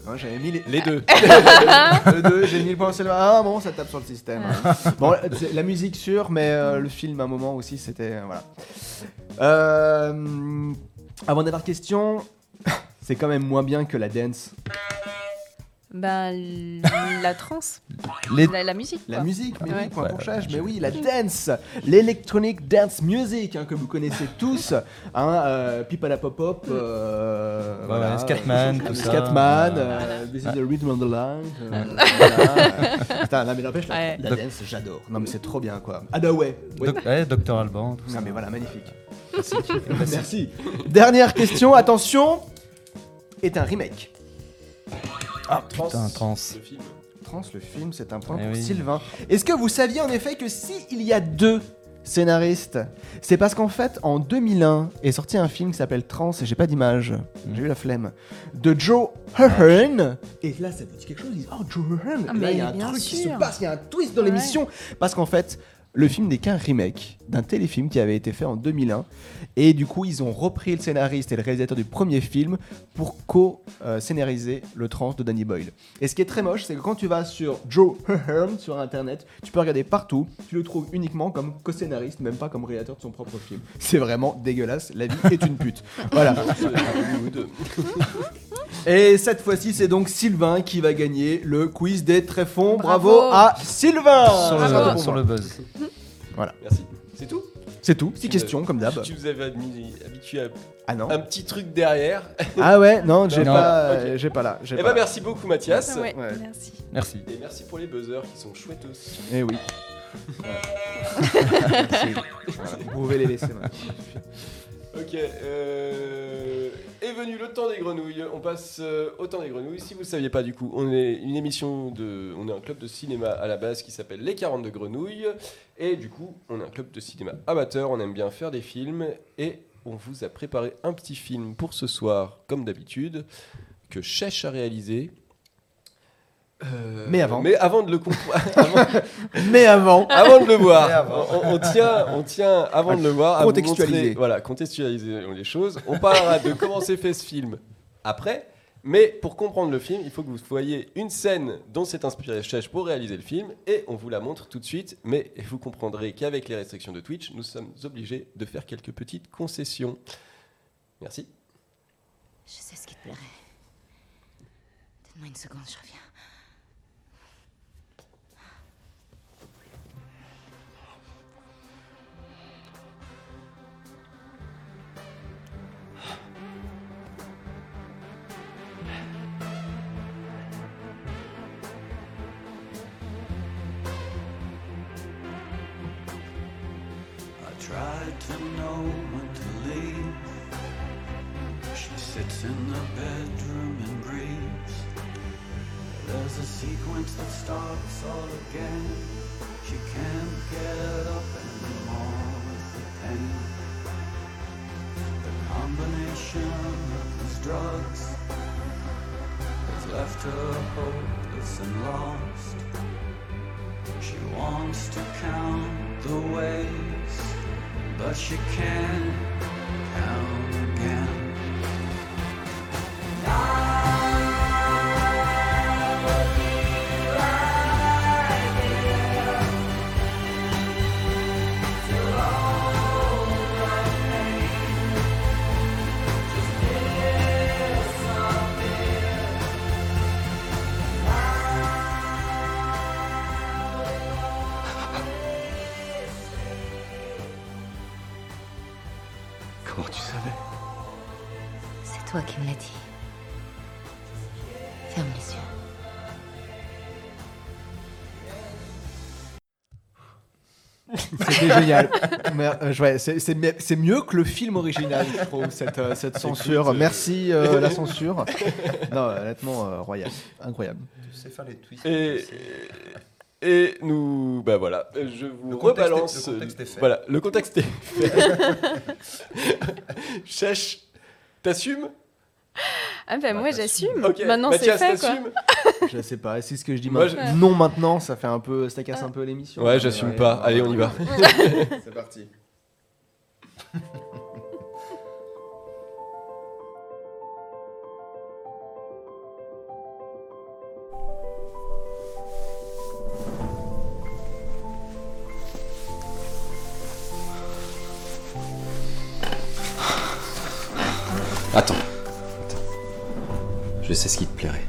Hein, j'avais mis les, Les deux. [LAUGHS] le deux, j'ai mis le point sur le Ah bon, ça tape sur le système. bon, la musique sûre, mais euh, le film à un moment aussi, c'était euh, voilà. Euh, avant dernière question, c'est quand même moins bien que la dance. Bah, la trance. Les- La, la musique. La quoi. musique, mais oui, Ouais. point pour Ouais, mais oui, la dance, l'électronic dance music hein, que vous connaissez [LAUGHS] tous, hein, euh, Pipala Pop Pop, euh, voilà, Scatman, euh, tout ça. Scatman, euh, This is the rhythm of the line. euh, voilà. [LAUGHS] Putain, non, mais n'empêche, la, Ouais. la dance, j'adore. Non, mais c'est trop bien, quoi. Ah, bah ouais. ouais. Doc- ouais, Docteur Alban, tout ça. Non, mais voilà, magnifique. [LAUGHS] Merci. Dernière question, attention, est un remake. Ah putain, trans. Le film. Trans, le film, c'est un point Eh pour oui. Sylvain. Est-ce que vous saviez en effet que si il y a deux scénaristes, c'est parce qu'en fait, en 2001 est sorti un film qui s'appelle Trans, et j'ai pas d'image, j'ai eu la flemme, de Joe Hearn. Et là, ça vous dit quelque chose, ils disent, oh, Joe Hearn. Ah, Et là, il y a mais un bien truc qui se sûr. passe, il y a un twist dans Ouais. l'émission. Parce qu'en fait, le film n'est qu'un remake d'un téléfilm qui avait été fait en 2001. Et du coup, ils ont repris le scénariste et le réalisateur du premier film pour co-scénariser le trans de Danny Boyle. Et ce qui est très moche, c'est que quand tu vas sur Joe Hearn sur internet, tu peux regarder partout, tu le trouves uniquement comme co-scénariste, même pas comme réalisateur de son propre film. C'est vraiment dégueulasse, la vie est une pute. [LAUGHS] Voilà. [LAUGHS] Et cette fois-ci, c'est donc Sylvain qui va gagner le quiz des tréfonds. Bravo, Bravo. à Sylvain Sur le buzz. Merci. C'est tout? C'est tout, questions nous- comme d'hab. [LAUGHS] Tu nous avais habitué à Ah non un petit truc derrière. [LAUGHS] Ah ouais, non, j'ai pas, Ok. euh, j'ai pas là. Eh ben là. merci beaucoup Mathias. Ouais, Ouais. merci. Merci. Et merci pour les buzzers qui sont chouettes aussi. Eh oui. [LAUGHS] Voilà, Vous pouvez les laisser maintenant. Ok, euh, est venu le temps des grenouilles. On passe euh, au temps des grenouilles. Si vous ne saviez pas, du coup, on est une émission de, on est un club de cinéma à la base qui s'appelle Les 42 grenouilles. Et du coup, on est un club de cinéma amateur. On aime bien faire des films et on vous a préparé un petit film pour ce soir, comme d'habitude, que Chèche a réalisé. Euh, Mais avant. Mais avant de le comprendre. [LAUGHS] avant- Mais avant. avant de le voir, avant. On, on tient, on tient avant de le voir à Contextualiser. montrer- voilà, contextualiser les choses. On parlera de comment s'est fait ce film après, mais pour comprendre le film, il faut que vous voyez une scène dont s'est inspiré Chèche pour réaliser le film, et on vous la montre tout de suite. Mais vous comprendrez qu'avec les restrictions de Twitch, nous sommes obligés de faire quelques petites concessions. Merci. Je sais ce qui te plairait. Donne-moi une seconde, je reviens. To know when to leave. She sits in the bedroom and grieves. There's a sequence that starts all again. She can't get up anymore with the pain. The combination of these drugs has left her hopeless and lost. She wants to count the ways, but she can't count C'était génial. [LAUGHS] Euh, ouais, c'est- c'est mi- c'est mieux que le film original, je trouve, cette, euh, cette censure. Écoute, euh, Merci euh, [LAUGHS] la censure. Non, honnêtement, euh, royal. Incroyable. Tu sais faire les twists. Et, nous, bah voilà, je vous Le contexte est- rebalance. le contexte est fait. Voilà, le contexte est fait. [LAUGHS] Chèche, t'assumes? Ah bah moi j'assume. Ok, Maintenant c'est Mathias, fait quoi. Je sais pas, c'est ce que je dis Moi, maintenant. je- Non maintenant, ça fait un peu, ça casse un peu l'émission. Ouais, j'assume pas. Allez, on y va. [LAUGHS] C'est parti. Attends. Attends. Je sais ce qui te plairait.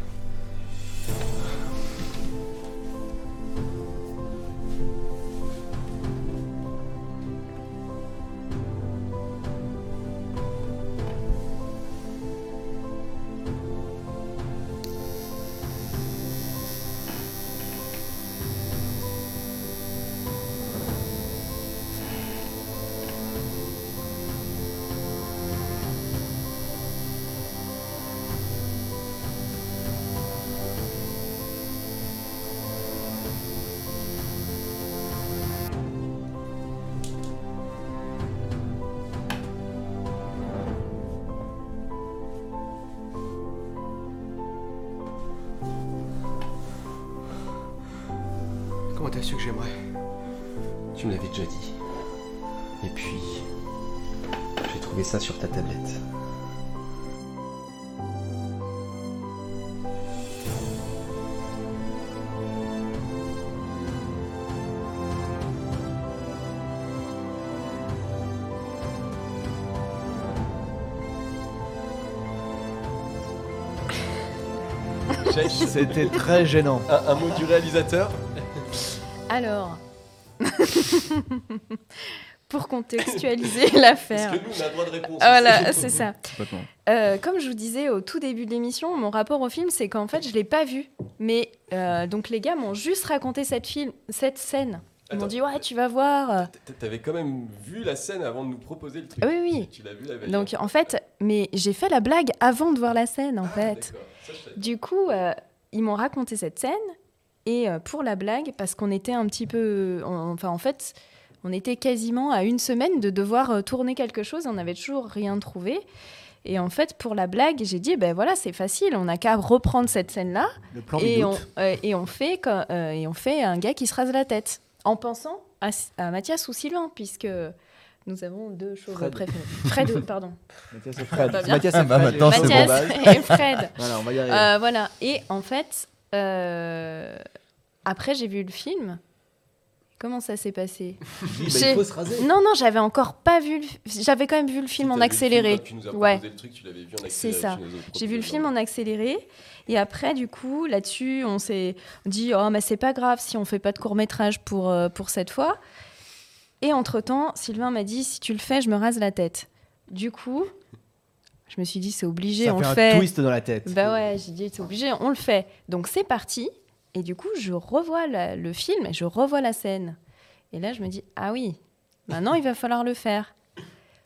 [LAUGHS] C'était très gênant. un, un mot du réalisateur Alors, [LAUGHS] pour contextualiser [LAUGHS] l'affaire. Parce que nous, on a le droit de réponse. Voilà, c'est ça. Euh, comme je vous disais au tout début de l'émission, mon rapport au film, c'est qu'en fait, je l'ai pas vu. Mais euh, donc les gars m'ont juste raconté cette, film, cette scène Ils m'ont dit ouais, tu vas voir. T'avais quand même vu la scène avant de nous proposer le truc. Oui, oui. Tu l'as vu la veille. Donc en fait, mais j'ai fait la blague avant de voir la scène en fait. Ça, je savais. Du coup, euh, ils m'ont raconté cette scène et euh, pour la blague, parce qu'on était un petit peu, on- enfin en fait, on était quasiment à une semaine de devoir euh, tourner quelque chose, on n'avait toujours rien trouvé. Et en fait, pour la blague, j'ai dit, ben voilà, c'est facile, on n'a qu'à reprendre cette scène-là Le plan et on, euh, et on fait euh, et on fait un gars qui se rase la tête, en pensant à, à Mathias ou Sylvain, puisque nous avons deux choses Fred. préférées. Fred, [LAUGHS] pardon. Mathias et Fred. Pas bien. Mathias et bah, Fred. maintenant. Mathias et Fred. [LAUGHS] Voilà, on va y arriver. Euh, voilà. Et en fait, euh, après, j'ai vu le film. Comment ça s'est passé [LAUGHS] Dis, bah, il faut se raser. Non, non, j'avais encore pas vu. le- J'avais quand même vu le film en film accéléré. quand Tu nous as Ouais. proposé le truc, tu l'avais vu en accéléré. C'est ça. J'ai vu le film en accéléré. Et après, du coup, là-dessus, on s'est dit Oh, mais c'est pas grave si on fait pas de court-métrage pour, euh, pour cette fois. Et entre-temps, Sylvain m'a dit Si tu le fais, je me rase la tête. Du coup, je me suis dit C'est obligé, Ça on fait le un fait. twist dans la tête. Bah ouais, j'ai dit c'est obligé, on le fait. Donc c'est parti. Et du coup, je revois le film et je revois la scène. Et là, je me dis ah oui, maintenant il va falloir le faire.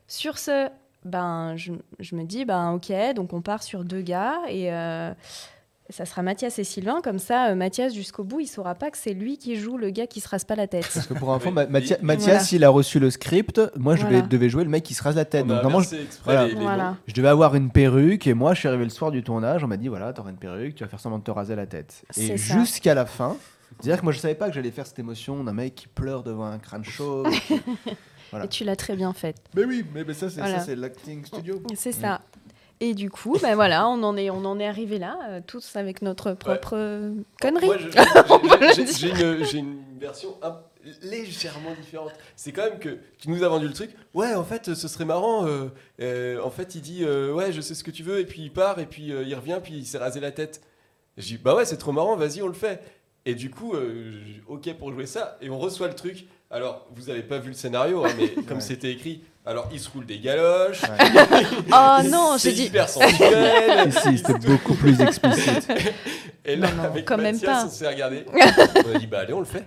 Sur ce, ben je, je me dis ben ok, donc on part sur deux gars et euh, ça sera Mathias et Sylvain. Comme ça, euh, Mathias jusqu'au bout, il saura pas que c'est lui qui joue le gars qui se rase pas la tête. Parce que pour info, Oui, Ma- Mathia- Mathias, Voilà. il a reçu le script. Moi, je Voilà. vais- devais jouer le mec qui se rase la tête. On Donc, a normalement, je, voilà. les- les je devais avoir une perruque. Et moi, je suis arrivé le soir du tournage. On m'a dit voilà, t'auras une perruque, tu vas faire semblant de te raser la tête. Et jusqu'à la fin, c'est-à-dire que moi, je savais pas que j'allais faire cette émotion d'un mec qui pleure devant un crâne chauve. [LAUGHS] Voilà. Et tu l'as très bien fait. mais oui, mais, mais ça, c'est Voilà. ça, c'est l'acting studio. C'est ça. Et du coup, ben voilà, on en est, on en est arrivé là, euh, tous avec notre propre euh, connerie. [LAUGHS] J'ai- une, version un- légèrement différente. C'est quand même que tu nous as vendu le truc. Ouais, en fait, ce serait marrant. euh, euh, en fait, il dit euh, ouais, je sais ce que tu veux, et puis il part, et puis euh, il revient, puis il s'est rasé la tête. J'ai dit bah ouais, c'est trop marrant, vas-y, on le fait. Et du coup, euh, ok pour jouer ça, et on reçoit le truc. Alors, vous avez pas vu le scénario, hein, mais [LAUGHS] comme Ouais. c'était écrit, alors il se roule des galoches. Oh [LAUGHS] non, c'est j'ai dit. hyper sensuel. Si, si, c'était beaucoup plus explicite. Et là, Non, non, avec quand même Mathias, pas. on s'est regardé. [LAUGHS] on a dit, bah allez, on le fait.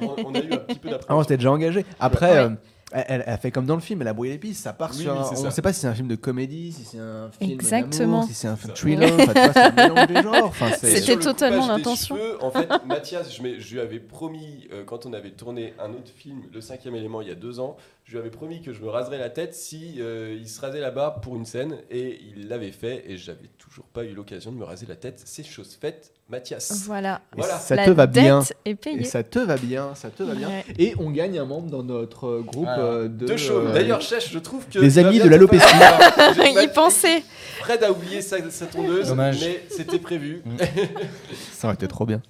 on, on a eu un petit peu Ah, on d'appréhension. s'était déjà engagé. Après, Ouais. euh, elle, elle- fait comme dans le film, elle a brouillé les pistes. Ça part Oui, sur. oui, un- c'est on ne sait pas si c'est un film de comédie, si c'est un film Exactement. d'amour, si c'est un film thriller. Enfin, tu vois, c'est un [LAUGHS] mélange des genres. Enfin, c'est- C'était totalement l'intention. En fait, Mathias, je, je lui avais promis, euh, quand on avait tourné un autre film, Le cinquième élément, il y a deux ans, je lui avais promis que je me raserais la tête si euh, il se rasait la barbe pour une scène, et il l'avait fait, et j'avais toujours pas eu l'occasion de me raser la tête. C'est chose faite, Mathias. Voilà. Ça La te va bien. dette est payée. Et ça te va bien, ça te va bien. Ouais. Et on gagne un membre dans notre groupe Voilà. euh, de. Deux choses. euh, D'ailleurs, Chèche, je trouve que. vas amis de l'alopécie. [LAUGHS] Il pensait. Fred a oublié sa, sa tondeuse, Dommage. mais c'était prévu. [LAUGHS] ça aurait été trop bien.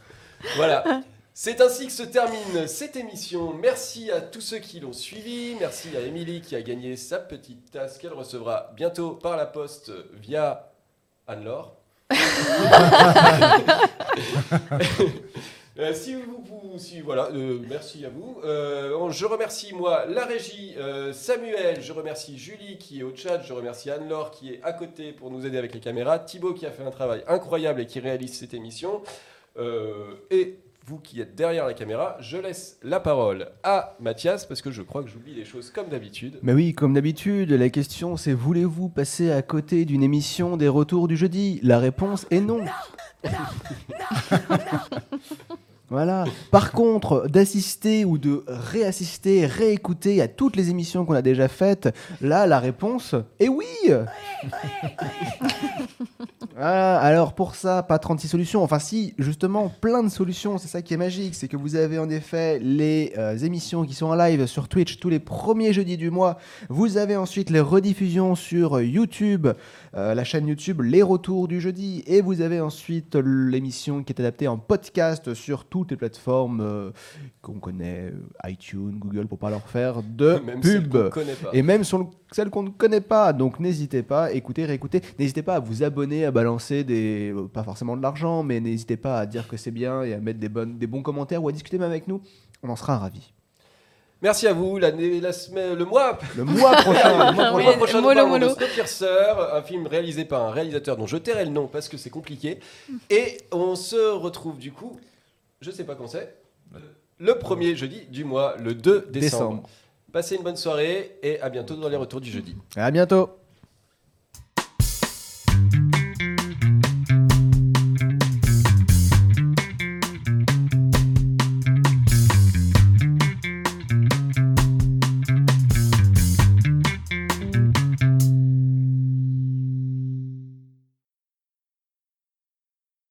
Voilà. C'est ainsi que se termine cette émission. Merci à tous ceux qui l'ont suivi. Merci à Émilie qui a gagné sa petite tasse qu'elle recevra bientôt par la poste via Anne-Laure. [LAUGHS] Euh, si vous, vous- si, voilà, euh, merci à vous. Euh, je remercie moi la régie, Samuel, je remercie Julie qui est au chat, je remercie Anne-Laure qui est à côté pour nous aider avec les caméras, Thibaut qui a fait un travail incroyable et qui réalise cette émission, et vous qui êtes derrière la caméra, je laisse la parole à Mathias parce que je crois que j'oublie des choses comme d'habitude. Mais oui, comme d'habitude, la question c'est voulez-vous passer à côté d'une émission des retours du jeudi? La réponse est non. Voilà. Par contre, d'assister ou de réassister, réécouter à toutes les émissions qu'on a déjà faites, là, la réponse est oui. Ah, alors pour ça, pas 36 solutions. Enfin si, justement, plein de solutions. C'est ça qui est magique. C'est que vous avez en effet les euh, émissions qui sont en live sur Twitch tous les premiers jeudis du mois. Vous avez ensuite les rediffusions sur YouTube, euh, la chaîne YouTube Les Retours du jeudi. Et vous avez ensuite l'émission qui est adaptée en podcast sur toutes les plateformes euh, qu'on connaît, euh, iTunes, Google, pour pas leur faire de [LAUGHS] Même celle pub. qu'on connaît pas. Et même sur le- celles qu'on ne connaît pas. Donc n'hésitez pas, écoutez, réécoutez. N'hésitez pas à vous abonner, à balancer des. euh, pas forcément de l'argent, mais n'hésitez pas à dire que c'est bien et à mettre des, bonnes, des bons commentaires ou à discuter même avec nous. On en sera ravis. Merci à vous. L'année, la semaine, le mois Le mois prochain, le [LAUGHS] mois Le Oui, mois prochain, mollo, parlons de un film réalisé par un réalisateur dont je tairai le nom parce que c'est compliqué. Et on se retrouve du coup, je sais pas quand c'est. le premier jeudi du mois, le 2 décembre. Décembre. Passez une bonne soirée et à bientôt dans les retours du jeudi. À bientôt.